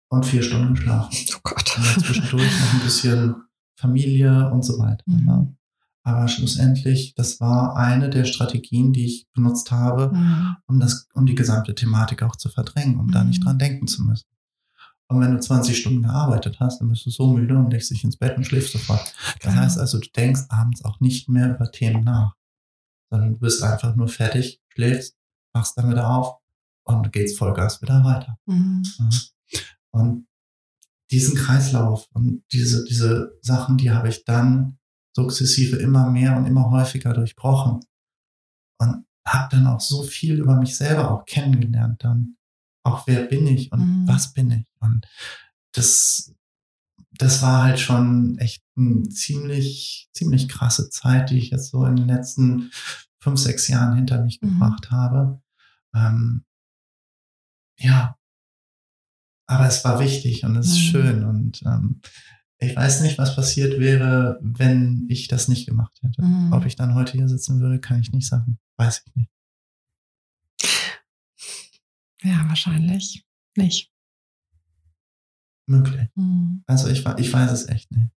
und vier Stunden geschlafen. Oh Gott. Und zwischendurch noch ein bisschen Familie und so weiter. <laughs> Mhm. Aber schlussendlich, das war eine der Strategien, die ich benutzt habe, mhm. um das, um die gesamte Thematik auch zu verdrängen, um mhm. da nicht mhm. dran denken zu müssen. Und wenn du 20 Stunden gearbeitet hast, dann bist du so müde und legst dich ins Bett und schläfst sofort. Das Klar. heißt also, du denkst abends auch nicht mehr über Themen nach, sondern du bist einfach nur fertig, schläfst, machst dann wieder auf und gehst Vollgas wieder weiter. Mhm. Und diesen Kreislauf und diese, diese Sachen, die habe ich dann sukzessive immer mehr und immer häufiger durchbrochen. Und habe dann auch so viel über mich selber auch kennengelernt dann. Auch wer bin ich und mhm. was bin ich. Und das, das war halt schon echt eine ziemlich, ziemlich krasse Zeit, die ich jetzt so in den letzten fünf, sechs Jahren hinter mich mhm. gebracht habe. Ähm, ja. Aber es war wichtig und es ist mhm. schön und ähm, ich weiß nicht, was passiert wäre, wenn ich das nicht gemacht hätte. Mhm. Ob ich dann heute hier sitzen würde, kann ich nicht sagen. Weiß ich nicht. Ja, wahrscheinlich nicht. Möglich. Mhm. Also ich, ich weiß es echt nicht.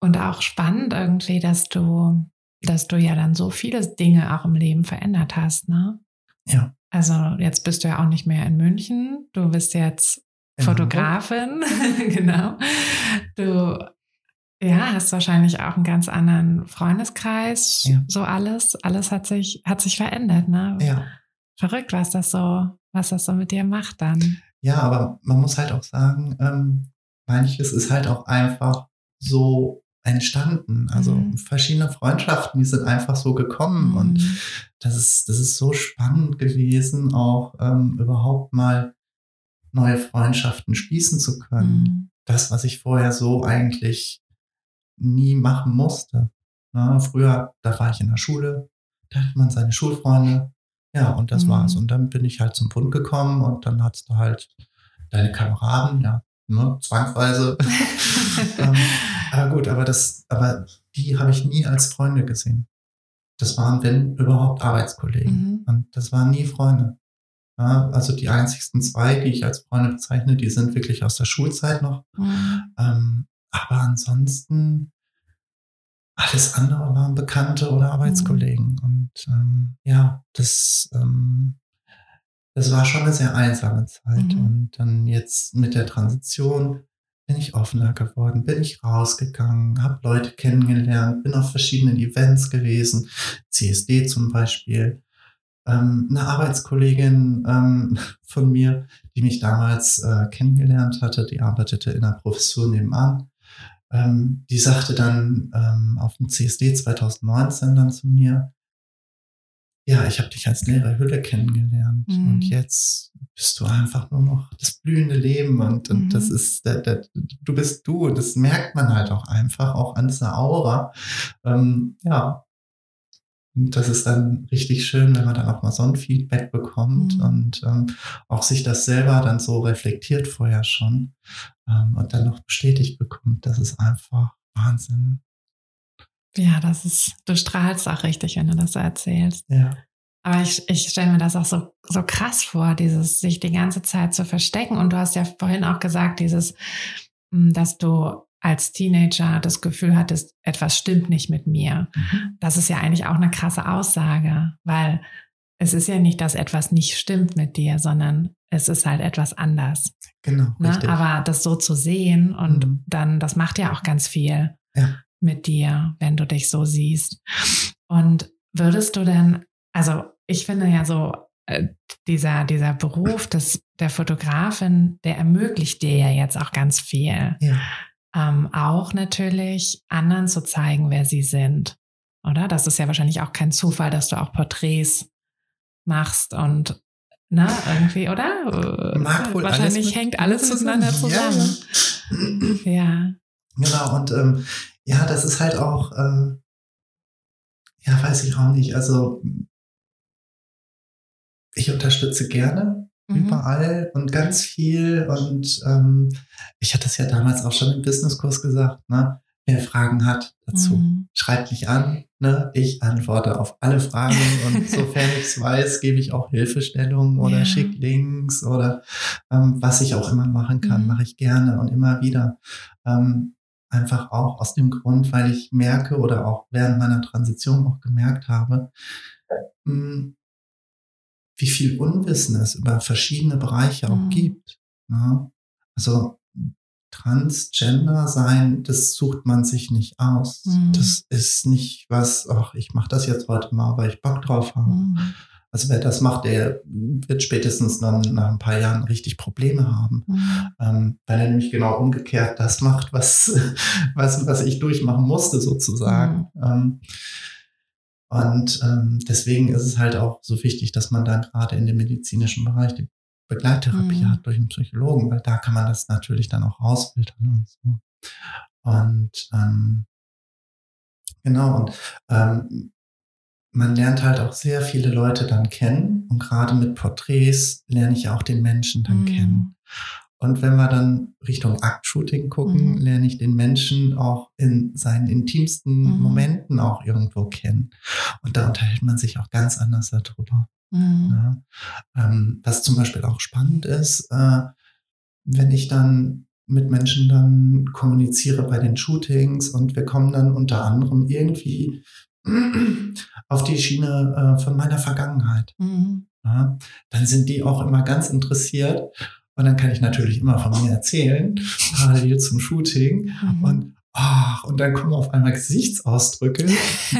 Und auch spannend irgendwie, dass du, dass du ja dann so viele Dinge auch im Leben verändert hast, ne? Ja. Also jetzt bist du ja auch nicht mehr in München. Du bist jetzt Fotografin, <laughs> genau. Du ja, hast wahrscheinlich auch einen ganz anderen Freundeskreis, ja. so alles. Alles hat sich, hat sich verändert, ne? Ja. Verrückt, was das so, was das so mit dir macht dann. Ja, aber man muss halt auch sagen, ähm, manches ist halt auch einfach so entstanden. Also mhm. verschiedene Freundschaften, die sind einfach so gekommen mhm. und das ist, das ist so spannend gewesen, auch ähm, überhaupt mal neue Freundschaften schließen zu können. Mhm. Das, was ich vorher so eigentlich nie machen musste. Na, früher, da war ich in der Schule, da hat man seine Schulfreunde, ja, und das mhm. war's. Und dann bin ich halt zum Bund gekommen und dann hattest du halt deine Kameraden, ja, ne, zwangsweise. <laughs> ähm, aber gut, aber das, aber die habe ich nie als Freunde gesehen. Das waren, wenn überhaupt, Arbeitskollegen. Mhm. Und das waren nie Freunde. Ja, also die einzigsten zwei, die ich als Freunde bezeichne, die sind wirklich aus der Schulzeit noch. Mhm. Ähm, aber ansonsten alles andere waren Bekannte oder Arbeitskollegen. Mhm. Und ähm, ja, das, ähm, das war schon eine sehr einsame Zeit. Mhm. Und dann jetzt mit der Transition bin ich offener geworden, bin ich rausgegangen, habe Leute kennengelernt, bin auf verschiedenen Events gewesen, CSD zum Beispiel ähm, eine Arbeitskollegin ähm, von mir, die mich damals äh, kennengelernt hatte, die arbeitete in einer Professur nebenan. Ähm, die sagte dann ähm, auf dem CSD 2019 dann zu mir, ja, ich habe dich als leere Hülle kennengelernt mhm. und jetzt bist du einfach nur noch das blühende Leben und, und mhm. das ist, der, der, du bist du. Das merkt man halt auch einfach, auch an dieser Aura. Ähm, ja, das ist dann richtig schön, wenn man dann auch mal so ein Feedback bekommt Mhm. und ähm, auch sich das selber dann so reflektiert vorher schon ähm, und dann noch bestätigt bekommt. Das ist einfach Wahnsinn. Ja, das ist, du strahlst auch richtig, wenn du das so erzählst. Ja. Aber ich, ich stelle mir das auch so, so krass vor, dieses sich die ganze Zeit zu verstecken. Und du hast ja vorhin auch gesagt, dieses, mh, dass du als Teenager das Gefühl hattest, etwas stimmt nicht mit mir. Mhm. Das ist ja eigentlich auch eine krasse Aussage, weil es ist ja nicht, dass etwas nicht stimmt mit dir, sondern es ist halt etwas anders. Genau, Ne? Aber das so zu sehen und Mhm. dann, das macht ja auch ganz viel Ja. mit dir, wenn du dich so siehst. Und würdest du denn, also ich finde ja so, äh, dieser, dieser Beruf des, der Fotografin, der ermöglicht dir ja jetzt auch ganz viel. ja. Ähm, auch natürlich anderen zu zeigen, wer sie sind. Oder? Das ist ja wahrscheinlich auch kein Zufall, dass du auch Porträts machst und na, irgendwie, oder? Äh, Mag wohl alles wahrscheinlich mit- hängt alles miteinander zusammen. zusammen. Ja, Ja. Genau, und ähm, ja, das ist halt auch, äh, ja, weiß ich auch nicht. Also ich unterstütze gerne Mhm. überall und ganz viel. Und ähm, ich hatte es ja damals auch schon im Businesskurs gesagt, ne? Wer Fragen hat dazu, Mhm. schreibt mich an. Ne? Ich antworte auf alle Fragen <laughs> und sofern ich es weiß, gebe ich auch Hilfestellungen oder Ja. schick Links oder ähm, was ich auch immer machen kann, Mhm. mache ich gerne und immer wieder. Ähm, einfach auch aus dem Grund, weil ich merke oder auch während meiner Transition auch gemerkt habe, mh, wie viel Unwissen es über verschiedene Bereiche auch Mhm. gibt. Ne? Also Transgender sein, das sucht man sich nicht aus. Mhm. Das ist nicht was, ach, ich mache das jetzt heute mal, weil ich Bock drauf habe. Mhm. Also wer das macht, der wird spätestens dann nach ein paar Jahren richtig Probleme haben. Mhm. Ähm, weil er nämlich genau umgekehrt das macht, was, <laughs> was, was ich durchmachen musste, sozusagen. Ähm, und ähm, deswegen ist es halt auch so wichtig, dass man dann gerade in dem medizinischen Bereich die Begleittherapie Mhm. hat durch einen Psychologen, weil da kann man das natürlich dann auch rausfiltern und so. Und ähm, genau, und ähm, man lernt halt auch sehr viele Leute dann kennen und gerade mit Porträts lerne ich auch den Menschen dann Mhm. kennen. Und wenn wir dann Richtung Aktshooting gucken, Mhm. lerne ich den Menschen auch in seinen intimsten Mhm. Momenten auch irgendwo kennen. Und da unterhält man sich auch ganz anders darüber. Mhm. Ja. Ähm, was zum Beispiel auch spannend ist, äh, wenn ich dann mit Menschen dann kommuniziere bei den Shootings und wir kommen dann unter anderem irgendwie <clears throat> auf die Schiene äh, von meiner Vergangenheit. Mhm. Ja, dann sind die auch immer ganz interessiert. Und dann kann ich natürlich immer von mir erzählen, parallel zum Shooting. Mhm. Und, ach, und dann kommen auf einmal Gesichtsausdrücke,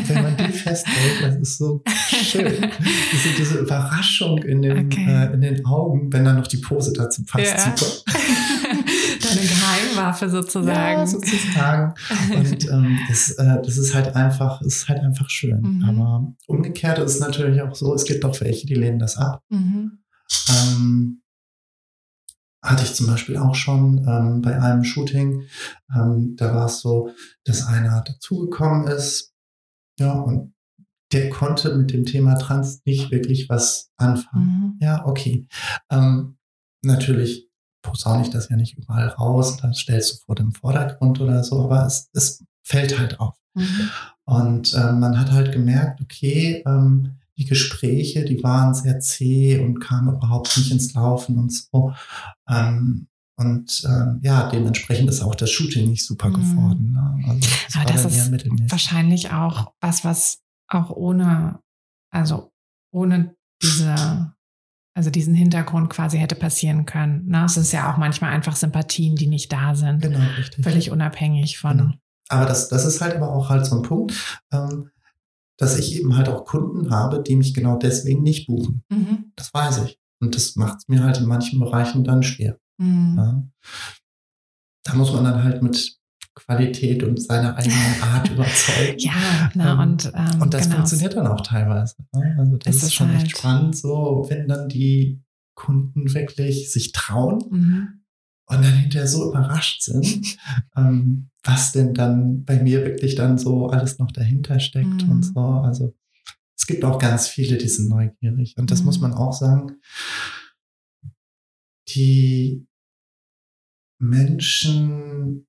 wenn man die festhält. Das ist so schön. Diese, diese Überraschung in den, Okay. äh, in den Augen, wenn dann noch die Pose dazu passt. Ja. Super. <laughs> Deine Geheimwaffe sozusagen. Ja, sozusagen. Und ähm, das, äh, das ist halt einfach, ist halt einfach schön. Mhm. Aber umgekehrt ist es natürlich auch so, es gibt auch welche, die lehnen das ab. Mhm. Ähm, hatte ich zum Beispiel auch schon ähm, bei einem Shooting. Ähm, da war es so, dass einer dazugekommen ist, ja, und der konnte mit dem Thema Trans nicht wirklich was anfangen. Mhm. Ja, okay. Ähm, natürlich posaune ich das ja nicht überall raus, das stellst du vor dem Vordergrund oder so, aber es, es fällt halt auf. Mhm. Und ähm, man hat halt gemerkt, okay, ähm, die Gespräche, die waren sehr zäh und kamen überhaupt nicht ins Laufen und so. Ähm, und ähm, ja, dementsprechend ist auch das Shooting nicht super Mhm. geworden. Ne? Also das Aber das ist. Wahrscheinlich auch was, was auch ohne, also ohne diese, also diesen Hintergrund quasi hätte passieren können. Ne? Es ist ja auch manchmal einfach Sympathien, die nicht da sind. Genau, richtig. Völlig unabhängig von. Genau. Aber das, das ist halt aber auch halt so ein Punkt, ähm, dass ich eben halt auch Kunden habe, die mich genau deswegen nicht buchen. Mhm. Das weiß ich. Und das macht es mir halt in manchen Bereichen dann schwer. Mhm. Ja. Da muss man dann halt mit Qualität und seiner eigenen <laughs> Art überzeugen. Ja, na, Ähm, und, ähm, Und das genau. funktioniert dann auch teilweise. ne? Also das ist, ist schon halt- echt spannend, so wenn dann die Kunden wirklich sich trauen Mhm. Und dann hinterher so überrascht sind, <laughs> ähm, was denn dann bei mir wirklich dann so alles noch dahinter steckt Mhm. und so. Also es gibt auch ganz viele, die sind neugierig. Und das mhm. muss man auch sagen. Die Menschen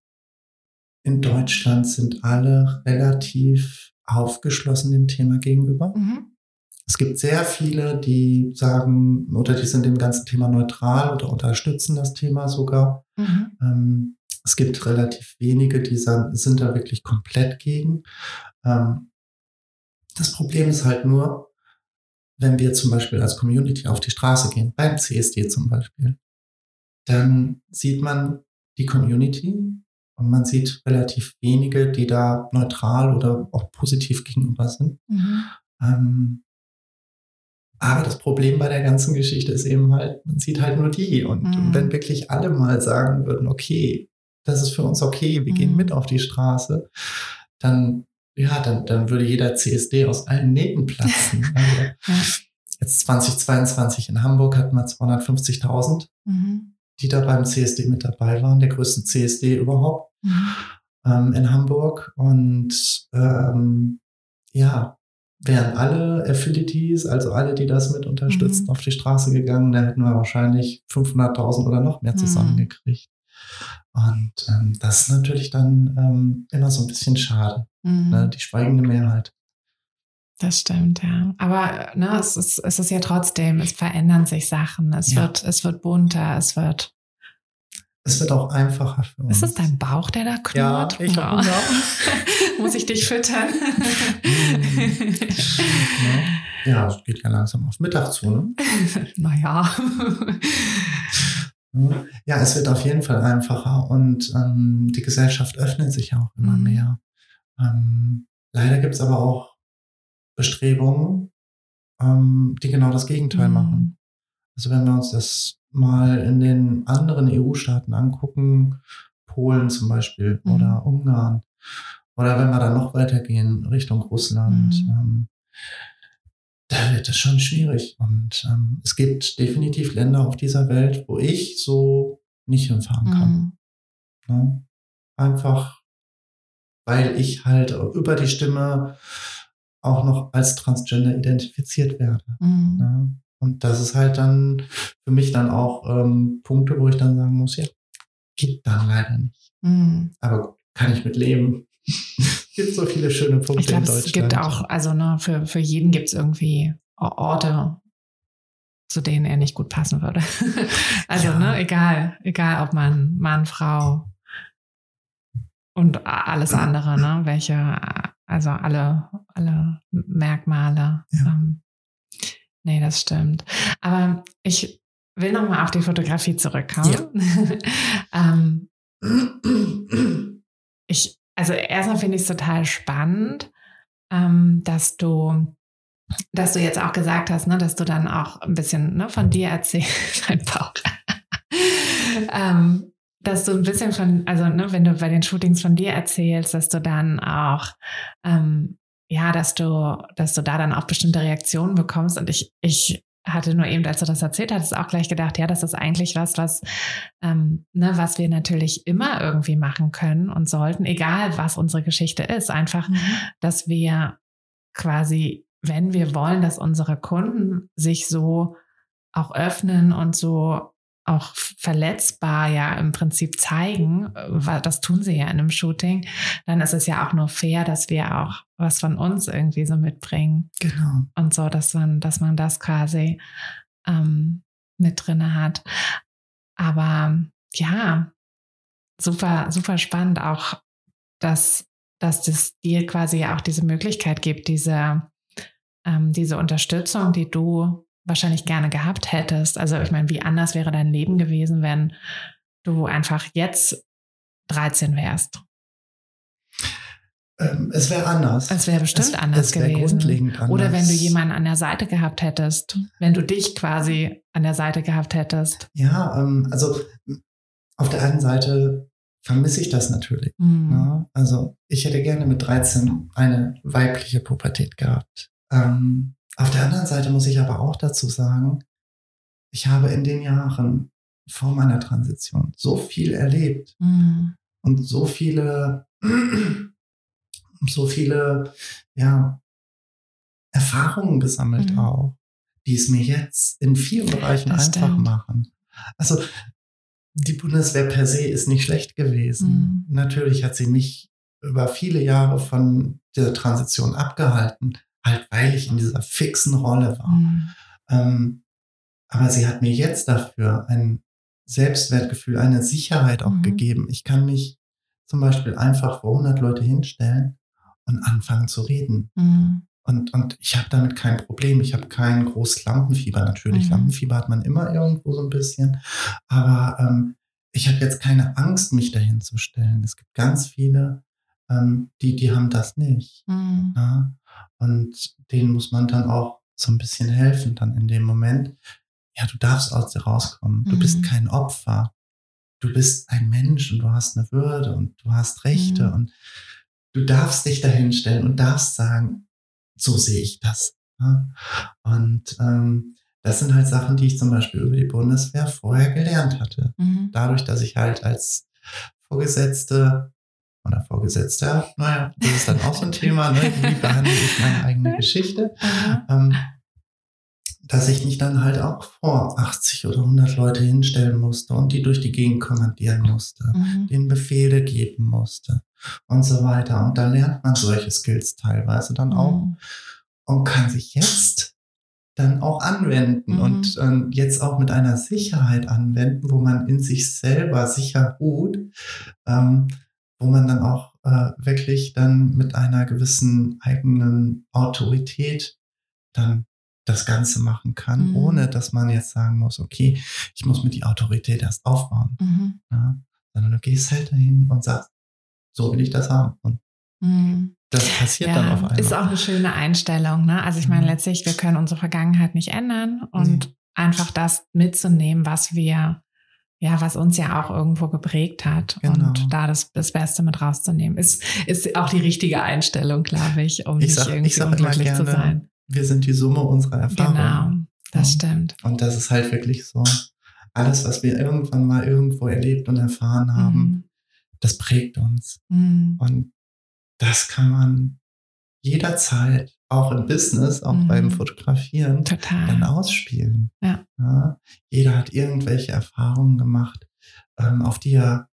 in Deutschland sind alle relativ aufgeschlossen dem Thema gegenüber. Mhm. Es gibt sehr viele, die sagen, oder die sind dem ganzen Thema neutral oder unterstützen das Thema sogar. Mhm. Ähm, es gibt relativ wenige, die sagen, sind da wirklich komplett gegen. Ähm, das Problem ist halt nur, wenn wir zum Beispiel als Community auf die Straße gehen, beim CSD zum Beispiel, dann sieht man die Community und man sieht relativ wenige, die da neutral oder auch positiv gegenüber sind. Mhm. Ähm, aber das Problem bei der ganzen Geschichte ist eben halt, man sieht halt nur die. Und mhm. wenn wirklich alle mal sagen würden, okay, das ist für uns okay, wir mhm. gehen mit auf die Straße, dann, ja, dann, dann würde jeder CSD aus allen Nähten platzen. <laughs> also, ja. Jetzt 2022 in Hamburg hatten wir 250.000, mhm. die da beim CSD mit dabei waren, der größte CSD überhaupt mhm. ähm, in Hamburg. Und ähm, ja, wären alle Affinities, also alle, die das mit unterstützen, mhm. auf die Straße gegangen, dann hätten wir wahrscheinlich 500.000 oder noch mehr mhm. zusammengekriegt. Und ähm, das ist natürlich dann ähm, immer so ein bisschen schade, mhm. ne? die schweigende Mehrheit. Das stimmt, ja. Aber ne, es, ist, es ist ja trotzdem, es verändern sich Sachen, es, ja. wird, es wird bunter, es wird es wird auch einfacher für uns. Ist es dein Bauch, der da knurrt? Ja, ich ja. Genau. <laughs> Muss ich dich füttern? <laughs> ja, es geht ja langsam auf Mittag zu. Ne? <laughs> naja. Ja, es wird auf jeden Fall einfacher und ähm, die Gesellschaft öffnet sich auch immer mhm. mehr. Ähm, leider gibt es aber auch Bestrebungen, ähm, die genau das Gegenteil mhm. machen. Also wenn wir uns das mal in den anderen EU-Staaten angucken, Polen zum Beispiel mhm. oder Ungarn, oder wenn wir dann noch weitergehen Richtung Russland, mhm. ähm, da wird es schon schwierig. Und ähm, es gibt definitiv Länder auf dieser Welt, wo ich so nicht hinfahren kann. Mhm. Ja? Ne? Einfach, weil ich halt über die Stimme auch noch als Transgender identifiziert werde. Mhm. Und das ist halt dann für mich dann auch ähm, Punkte, wo ich dann sagen muss, ja, geht dann leider nicht. Mhm. Aber kann ich mit leben. <laughs> gibt so viele schöne Punkte ich glaub, in Deutschland. Es gibt auch, also ne, für, für jeden gibt es irgendwie Orte, zu denen er nicht gut passen würde. <laughs> also, ja. ne, egal, egal ob man Mann, Frau und alles andere, ne, welche, also alle, alle Merkmale. Ja. Ähm, Nee, das stimmt. Aber ich will nochmal auf die Fotografie zurückkommen. Ja. <laughs> ähm, ich, also erstmal finde ich es total spannend, ähm, dass du dass du jetzt auch gesagt hast, ne, dass du dann auch ein bisschen ne, von dir erzählst, <laughs> dein Bauch. ähm, dass du ein bisschen von, also ne, wenn du bei den Shootings von dir erzählst, dass du dann auch ähm, ja, dass du, dass du da dann auch bestimmte Reaktionen bekommst. Und ich, ich hatte nur eben, als du das erzählt hattest, auch gleich gedacht, ja, das ist eigentlich was, was, ähm, ne, was wir natürlich immer irgendwie machen können und sollten, egal was unsere Geschichte ist. Einfach, mhm. dass wir quasi, wenn wir wollen, dass unsere Kunden sich so auch öffnen und so auch verletzbar ja im Prinzip zeigen, das tun sie ja in einem Shooting, dann ist es ja auch nur fair, dass wir auch was von uns irgendwie so mitbringen. Genau. Und so, dass man, dass man das quasi ähm, mit drinne hat. Aber ja, super, super spannend auch, dass, dass das dir quasi auch diese Möglichkeit gibt, diese, ähm, diese Unterstützung, die du wahrscheinlich gerne gehabt hättest. Also ich meine, wie anders wäre dein Leben gewesen, wenn du einfach jetzt 13 wärst? Ähm, es wäre anders. Es wäre bestimmt es, anders es gewesen. Grundlegend anders. Oder wenn du jemanden an der Seite gehabt hättest, wenn du dich quasi an der Seite gehabt hättest. Ja, ähm, also auf der einen Seite vermisse ich das natürlich. Mhm. Ja, ne? also ich hätte gerne mit 13 eine weibliche Pubertät gehabt. Ähm, auf der anderen Seite muss ich aber auch dazu sagen, ich habe in den Jahren vor meiner Transition so viel erlebt mhm. und so viele, <clears throat> so viele, ja, Erfahrungen gesammelt Mhm. auch, die es mir jetzt in vielen Bereichen Das einfach stimmt. machen. Also die Bundeswehr per se ist nicht schlecht gewesen. Mhm. Natürlich hat sie mich über viele Jahre von der Transition abgehalten, halt weil ich in dieser fixen Rolle war. Mhm. Ähm, aber sie hat mir jetzt dafür ein Selbstwertgefühl, eine Sicherheit auch Mhm. gegeben. Ich kann mich zum Beispiel einfach vor 100 Leute hinstellen und anfangen zu reden. Mhm. Und, und ich habe damit kein Problem. Ich habe kein großes Lampenfieber. Natürlich, Mhm. Lampenfieber hat man immer irgendwo so ein bisschen. Aber ähm, ich habe jetzt keine Angst, mich dahin zu stellen. Es gibt ganz viele, ähm, die, die haben das nicht. Mhm. Ja? Und denen muss man dann auch so ein bisschen helfen, dann in dem Moment. Ja, du darfst aus dir rauskommen. Du Mhm. bist kein Opfer. Du bist ein Mensch und du hast eine Würde und du hast Rechte Mhm. und du darfst dich dahin stellen und darfst sagen, so sehe ich das. Ja? Und ähm, das sind halt Sachen, die ich zum Beispiel über die Bundeswehr vorher gelernt hatte Mhm. dadurch, dass ich halt als Vorgesetzte oder Vorgesetzter, naja, das ist dann auch so ein Thema, ne? wie behandle ich meine eigene Geschichte, Aha. ähm, dass ich mich dann halt auch vor 80 oder 100 Leute hinstellen musste und die durch die Gegend kommandieren musste, Mhm. den Befehle geben musste und so weiter. Und da lernt man solche Skills teilweise dann auch Mhm. und kann sich jetzt dann auch anwenden Mhm. und ähm, jetzt auch mit einer Sicherheit anwenden, wo man in sich selber sicher ruht, ähm, wo man dann auch äh, wirklich dann mit einer gewissen eigenen Autorität dann das Ganze machen kann, Mhm. ohne dass man jetzt sagen muss, okay, ich muss mir die Autorität erst aufbauen, Mhm. ja? sondern du gehst halt dahin und sagst, so will ich das haben und Mhm. das passiert dann auf einmal. Ist auch eine schöne Einstellung. Ne? Also ich meine, Mhm. letztlich, wir können unsere Vergangenheit nicht ändern und einfach das mitzunehmen, was wir, ja, was uns ja auch irgendwo geprägt hat Genau. und da das, das Beste mit rauszunehmen, ist, ist auch die richtige Einstellung, glaube ich, um Ich nicht sag- ich irgendwie sag immer unglücklich zu gerne, sein. wir sind die Summe unserer Erfahrungen. Genau, das Ja. stimmt. Und das ist halt wirklich so. Alles, was wir irgendwann mal irgendwo erlebt und erfahren haben, Mhm. das prägt uns. Mhm. Und das kann man jederzeit, auch im Business, auch Mhm. beim Fotografieren, dann Total. ausspielen. Ja. Ja, jeder hat irgendwelche Erfahrungen gemacht, ähm, auf die er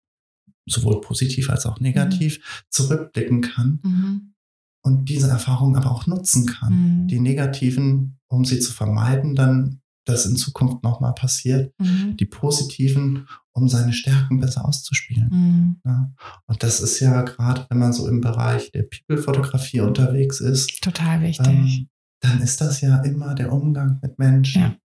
sowohl positiv als auch negativ zurückblicken kann Mhm. und diese Erfahrungen aber auch nutzen kann. Mhm. Die negativen, um sie zu vermeiden, dann das in Zukunft nochmal passiert. Mhm. Die positiven, um seine Stärken besser auszuspielen. Mhm. Ja. Und das ist ja gerade, wenn man so im Bereich der People-Fotografie unterwegs ist, Total wichtig. ähm, dann ist das ja immer der Umgang mit Menschen. Ja.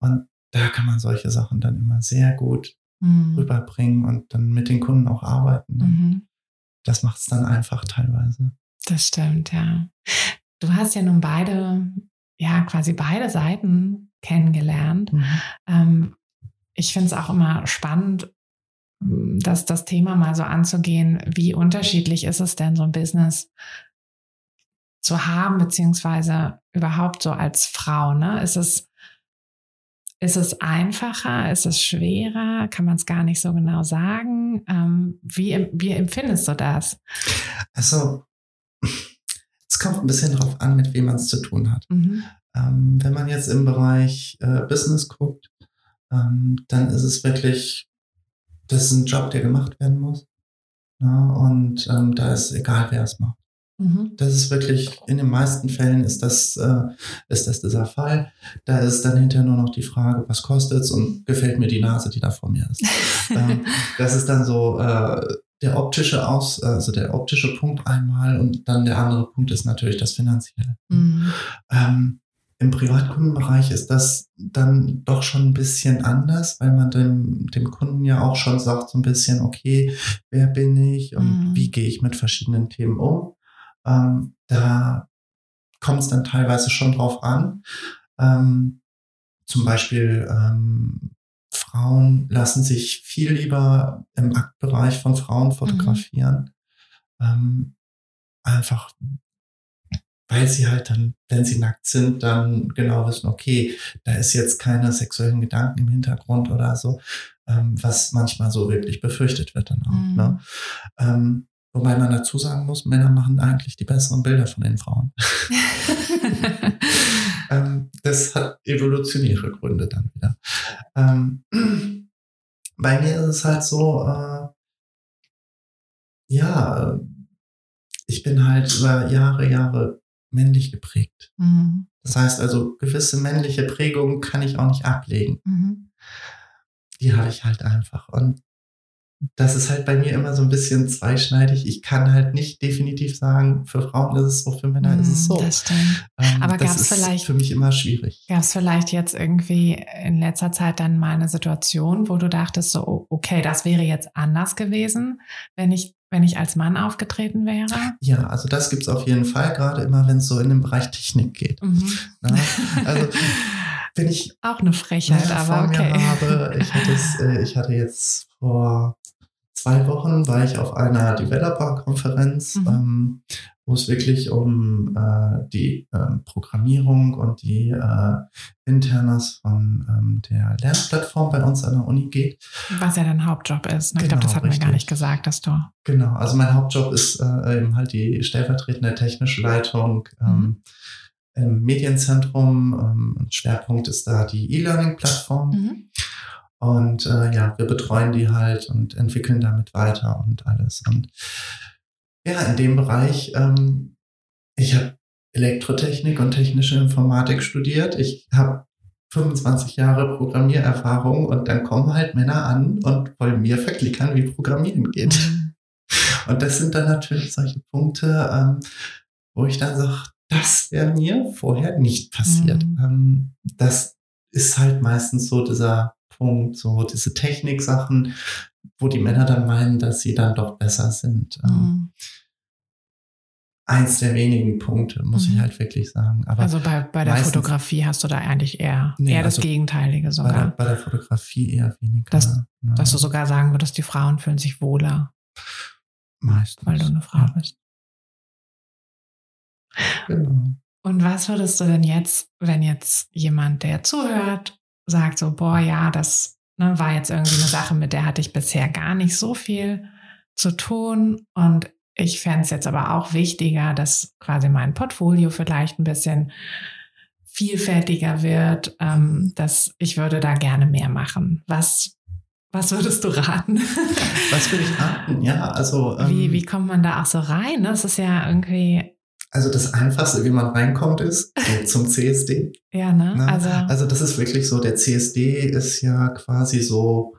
Und da kann man solche Sachen dann immer sehr gut Mhm. rüberbringen und dann mit den Kunden auch arbeiten. Mhm. Das macht es dann einfach teilweise. Das stimmt, ja. Du hast ja nun beide, ja, quasi beide Seiten kennengelernt. Ähm, ich finde es auch immer spannend, dass das Thema mal so anzugehen, wie unterschiedlich ist es denn, so ein Business zu haben, beziehungsweise überhaupt so als Frau, ne? Ist es, ist es einfacher? Ist es schwerer? Kann man es gar nicht so genau sagen? Ähm, wie, wie empfindest du das? Also, es kommt ein bisschen drauf an, mit wem man es zu tun hat. Mhm. Ähm, wenn man jetzt im Bereich äh, Business guckt, ähm, dann ist es wirklich, das ist ein Job, der gemacht werden muss. Ja, und ähm, da ist egal, wer es macht. Mhm. Das ist wirklich, in den meisten Fällen ist das, äh, ist das dieser Fall. Da ist dann hinterher nur noch die Frage, was kostet's und gefällt mir die Nase, die da vor mir ist. <laughs> ähm, das ist dann so äh, der optische Aus, also der optische Punkt einmal und dann der andere Punkt ist natürlich das Finanzielle. Mhm. Ähm, Im Privatkundenbereich ist das dann doch schon ein bisschen anders, weil man dem, dem Kunden ja auch schon sagt, so ein bisschen, okay, wer bin ich und Mhm. wie gehe ich mit verschiedenen Themen um. Ähm, da kommt es dann teilweise schon drauf an. Ähm, zum Beispiel ähm, Frauen lassen sich viel lieber im Aktbereich von Frauen fotografieren. Ähm, einfach weil sie halt dann, wenn sie nackt sind, dann genau wissen, okay, da ist jetzt keine sexuellen Gedanken im Hintergrund oder so, ähm, was manchmal so wirklich befürchtet wird dann auch. Mhm. Ne? Ähm, Wobei man dazu sagen muss, Männer machen eigentlich die besseren Bilder von den Frauen. <laughs> ähm, das hat evolutionäre Gründe dann wieder. Ähm, bei mir ist es halt so, äh, ja, ich bin halt über Jahre, Jahre männlich geprägt. Mhm. Das heißt also, gewisse männliche Prägungen kann ich auch nicht ablegen. Mhm. Die habe ich halt einfach. Und das ist halt bei mir immer so ein bisschen zweischneidig. Ich kann halt nicht definitiv sagen, für Frauen ist es so, für Männer ist es so. Das stimmt. Ähm, Aber gab es vielleicht für mich immer schwierig. Gab es vielleicht jetzt irgendwie in letzter Zeit dann mal eine Situation, wo du dachtest, so okay, das wäre jetzt anders gewesen, wenn ich wenn ich als Mann aufgetreten wäre? Ja, also das gibt es auf jeden Fall, gerade immer, wenn es so in den Bereich Technik geht. Mhm. Ja, also wenn ich <laughs> auch eine Frechheit, aber okay. habe, ich hatte, es, äh, ich hatte jetzt vor zwei Wochen war ich auf einer Developer-Konferenz, mhm. ähm, wo es wirklich um äh, die ähm, Programmierung und die äh, Internas von ähm, der Lernplattform bei uns an der Uni geht. Was ja dein Hauptjob ist. Ne? Ich glaube, das genau, hatten richtig. wir gar nicht gesagt, dass du. Genau, also mein Hauptjob ist äh, eben halt die stellvertretende technische Leitung. Ähm, mhm. Im Medienzentrum. Ähm, Schwerpunkt ist da die E-Learning-Plattform. Mhm. Und äh, ja, wir betreuen die halt und entwickeln damit weiter und alles. Und ja, in dem Bereich, ähm, ich habe Elektrotechnik und technische Informatik studiert. Ich habe 25 Jahre Programmiererfahrung und dann kommen halt Männer an und wollen mir verklickern, wie Programmieren geht. Mhm. Und das sind dann natürlich solche Punkte, ähm, wo ich dann sage, das wäre mir vorher nicht passiert. Mhm. Ähm, das ist halt meistens so dieser Punkt, so diese Techniksachen, wo die Männer dann meinen, dass sie dann doch besser sind. Ähm, mhm. Eins der wenigen Punkte, muss mhm. ich halt wirklich sagen. Aber also bei, bei der meistens, Fotografie hast du da eigentlich eher, nee, eher das also Gegenteilige sogar. Bei der, bei der, Fotografie eher weniger. Dass, ne? dass du sogar sagen würdest, die Frauen fühlen sich wohler. Meistens. Weil du eine Frau ja. bist. Genau. Und was würdest du denn jetzt, wenn jetzt jemand, der zuhört, sagt so, boah, ja, das ne, war jetzt irgendwie eine Sache, mit der hatte ich bisher gar nicht so viel zu tun. Und ich fände es jetzt aber auch wichtiger, dass quasi mein Portfolio vielleicht ein bisschen vielfältiger wird, ähm, dass ich würde da gerne mehr machen. Was, was würdest du raten? Was würde ich raten? Ja, also. Ähm, wie, wie kommt man da auch so rein? Das ist ja irgendwie also das Einfachste, wie man reinkommt, ist zum CSD. Ja, ne? ne? Also, also das ist wirklich so, der CSD ist ja quasi so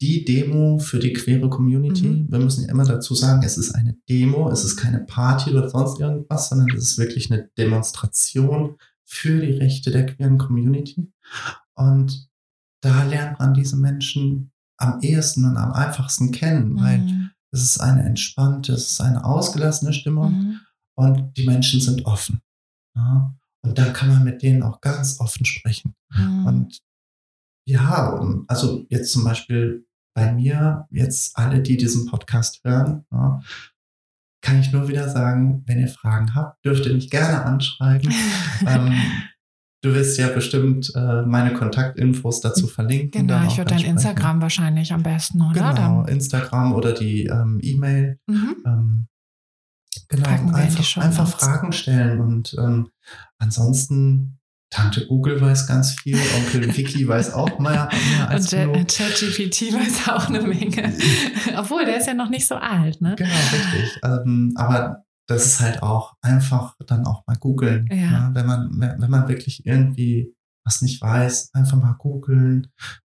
die Demo für die queere Community. Mhm. Wir müssen ja immer dazu sagen, es ist eine Demo, es ist keine Party oder sonst irgendwas, sondern es ist wirklich eine Demonstration für die Rechte der queeren Community. Und da lernt man diese Menschen am ehesten und am einfachsten kennen, mhm. weil es ist eine entspannte, es ist eine ausgelassene Stimmung. Mhm und die Menschen sind offen. Ja? Und da kann man mit denen auch ganz offen sprechen. Mhm. Und ja, also jetzt zum Beispiel bei mir, jetzt alle, die diesen Podcast hören, ja, kann ich nur wieder sagen, wenn ihr Fragen habt, dürft ihr mich gerne anschreiben. <laughs> ähm, du wirst ja bestimmt äh, meine Kontaktinfos dazu verlinken. Genau, ich würde dein Instagram wahrscheinlich am besten, oder? Genau, Instagram oder die ähm, E-Mail. Mhm. Ähm, Genau, einfach, einfach Fragen stellen und ähm, ansonsten Tante Google weiß ganz viel, Onkel <laughs> Vicky weiß auch mehr, mehr als Und <laughs> ChatGPT weiß auch eine Menge. <laughs> Obwohl, der ist ja noch nicht so alt, ne? Genau, richtig. Ähm, aber das ist halt auch einfach dann auch mal googeln. Ja. Ne? Wenn man, wenn man wirklich irgendwie was nicht weiß, einfach mal googeln,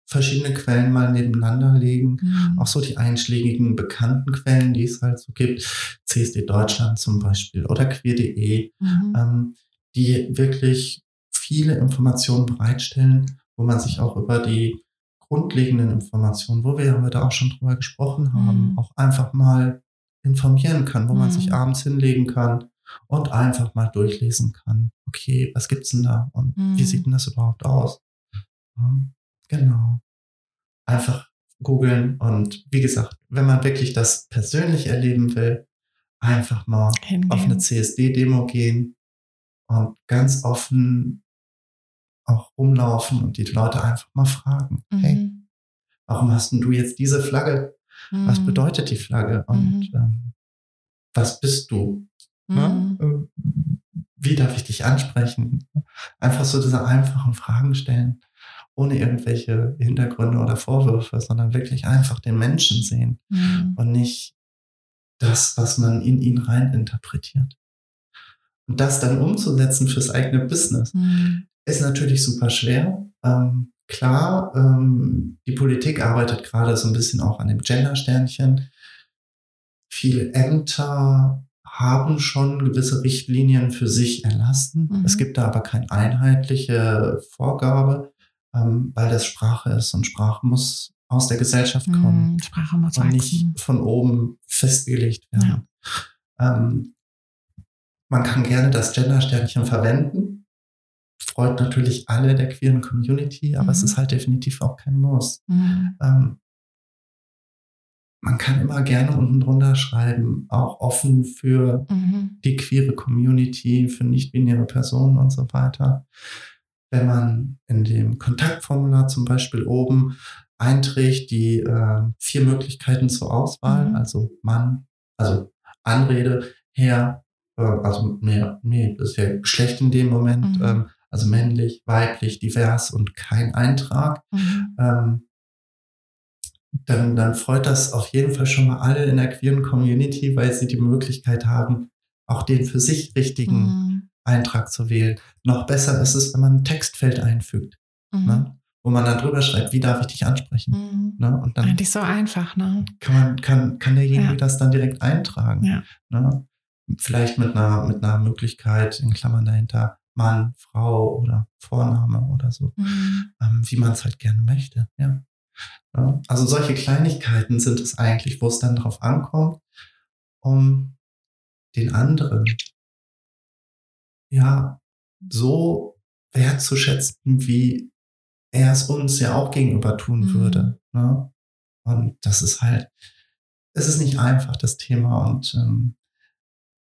verschiedene Quellen mal nebeneinander legen. Mhm. Auch so die einschlägigen bekannten Quellen, die es halt so gibt. CSD Deutschland zum Beispiel oder queer.de, mhm. ähm, die wirklich viele Informationen bereitstellen, wo man sich auch über die grundlegenden Informationen, wo wir ja heute auch schon drüber gesprochen haben, mhm. auch einfach mal informieren kann, wo man sich mhm. abends hinlegen kann und einfach mal durchlesen kann. Okay, was gibt's denn da und wie mhm. sieht denn das überhaupt aus? Genau. Einfach googeln und wie gesagt, wenn man wirklich das persönlich erleben will, einfach mal Hingehen. auf eine CSD-Demo gehen und ganz offen auch rumlaufen und die Leute einfach mal fragen, mhm. hey, warum hast denn du jetzt diese Flagge? Mhm. Was bedeutet die Flagge? Und mhm. ähm, was bist du? Ne? Mhm. Ne? Wie darf ich dich ansprechen? Einfach so diese einfachen Fragen stellen, ohne irgendwelche Hintergründe oder Vorwürfe, sondern wirklich einfach den Menschen sehen Mhm. und nicht das, was man in ihn rein interpretiert. Und das dann umzusetzen fürs eigene Business Mhm. ist natürlich super schwer. Ähm, klar, ähm, die Politik arbeitet gerade so ein bisschen auch an dem Gender-Sternchen. Viele Ämter haben schon gewisse Richtlinien für sich erlassen. Mhm. Es gibt da aber keine einheitliche Vorgabe, ähm, weil das Sprache ist und Sprache muss aus der Gesellschaft kommen Mhm. Sprache muss und wachsen. nicht von oben festgelegt werden. Ähm, man kann gerne das Gender-Sternchen verwenden. Freut natürlich alle der queeren Community, aber es Mhm. ist halt definitiv auch kein Muss. Mhm. Ähm, man kann immer gerne unten drunter schreiben, auch offen für Mhm. die queere Community, für nicht-binäre Personen und so weiter. Wenn man in dem Kontaktformular zum Beispiel oben einträgt die äh, vier Möglichkeiten zur Auswahl, Mhm. also Mann, also Anrede, Herr, äh, also mehr, mehr ist ja Geschlecht in dem Moment, Mhm. ähm, also männlich, weiblich, divers und kein Eintrag Mhm. ähm, dann, dann freut das auf jeden Fall schon mal alle in der queeren Community, weil sie die Möglichkeit haben, auch den für sich richtigen Mhm. Eintrag zu wählen. Noch besser ist es, wenn man ein Textfeld einfügt, Mhm. ne? wo man dann drüber schreibt, wie darf ich dich ansprechen. Mhm. Ne? Und dann Eigentlich so einfach, ne? kann, man, kann, kann derjenige Ja. das dann direkt eintragen. Ja. Ne? Vielleicht mit einer, mit einer Möglichkeit, in Klammern dahinter, Mann, Frau oder Vorname oder so Mhm. ähm, wie man es halt gerne möchte. Ja. ja. Also solche Kleinigkeiten sind es eigentlich, wo es dann drauf ankommt, um den anderen ja so wertzuschätzen, wie er es uns ja auch gegenüber tun Mhm. würde. Ne? Und das ist halt, es ist nicht einfach, das Thema. Und ähm,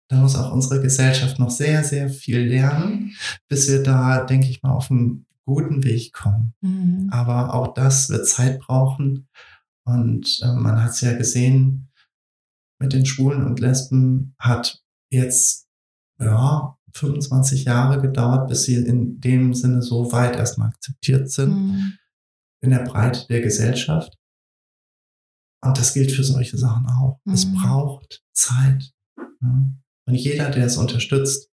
da muss auch unsere Gesellschaft noch sehr, sehr viel lernen, bis wir da, denke ich mal, auf einen guten Weg kommen. Mhm. Aber auch das wird Zeit brauchen. Und äh, man hat es ja gesehen, mit den Schwulen und Lesben hat jetzt ja 25 Jahre gedauert, bis sie in dem Sinne so weit erstmal akzeptiert sind Mhm. in der Breite der Gesellschaft. Und das gilt für solche Sachen auch. Es Mhm. braucht Zeit. Ja. Und jeder, der es unterstützt,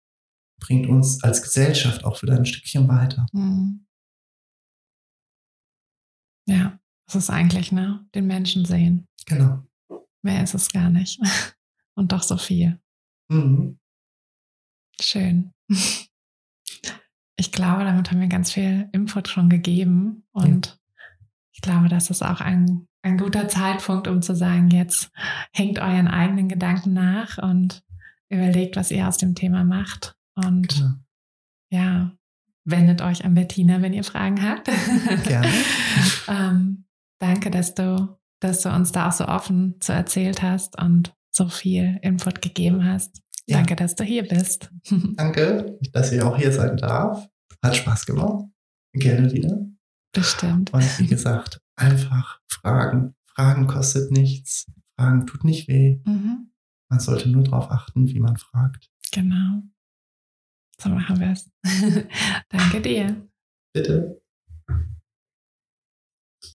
bringt uns als Gesellschaft auch wieder ein Stückchen weiter. Mhm. Ja, das ist eigentlich, ne? Den Menschen sehen. Genau. Mehr ist es gar nicht. <laughs> Und doch so viel. Mhm. Schön. Ich glaube, damit haben wir ganz viel Input schon gegeben. Und ich glaube, das ist auch ein, ein guter Zeitpunkt, um zu sagen, jetzt hängt euren eigenen Gedanken nach und überlegt, was ihr aus dem Thema macht. Und Genau. ja, wendet euch an Bettina, wenn ihr Fragen habt. Gerne. <laughs> ähm, danke, dass du, dass du uns da auch so offen zu erzählt hast und so viel Input gegeben hast. Ja. Danke, dass du hier bist. <laughs> Danke, dass ich auch hier sein darf. Hat Spaß gemacht. Gerne wieder. Bestimmt. Und wie gesagt, einfach fragen. Fragen kostet nichts. Fragen tut nicht weh. Mhm, Man sollte nur darauf achten, wie man fragt. genau. So machen wir es. <laughs> Danke dir. Bitte.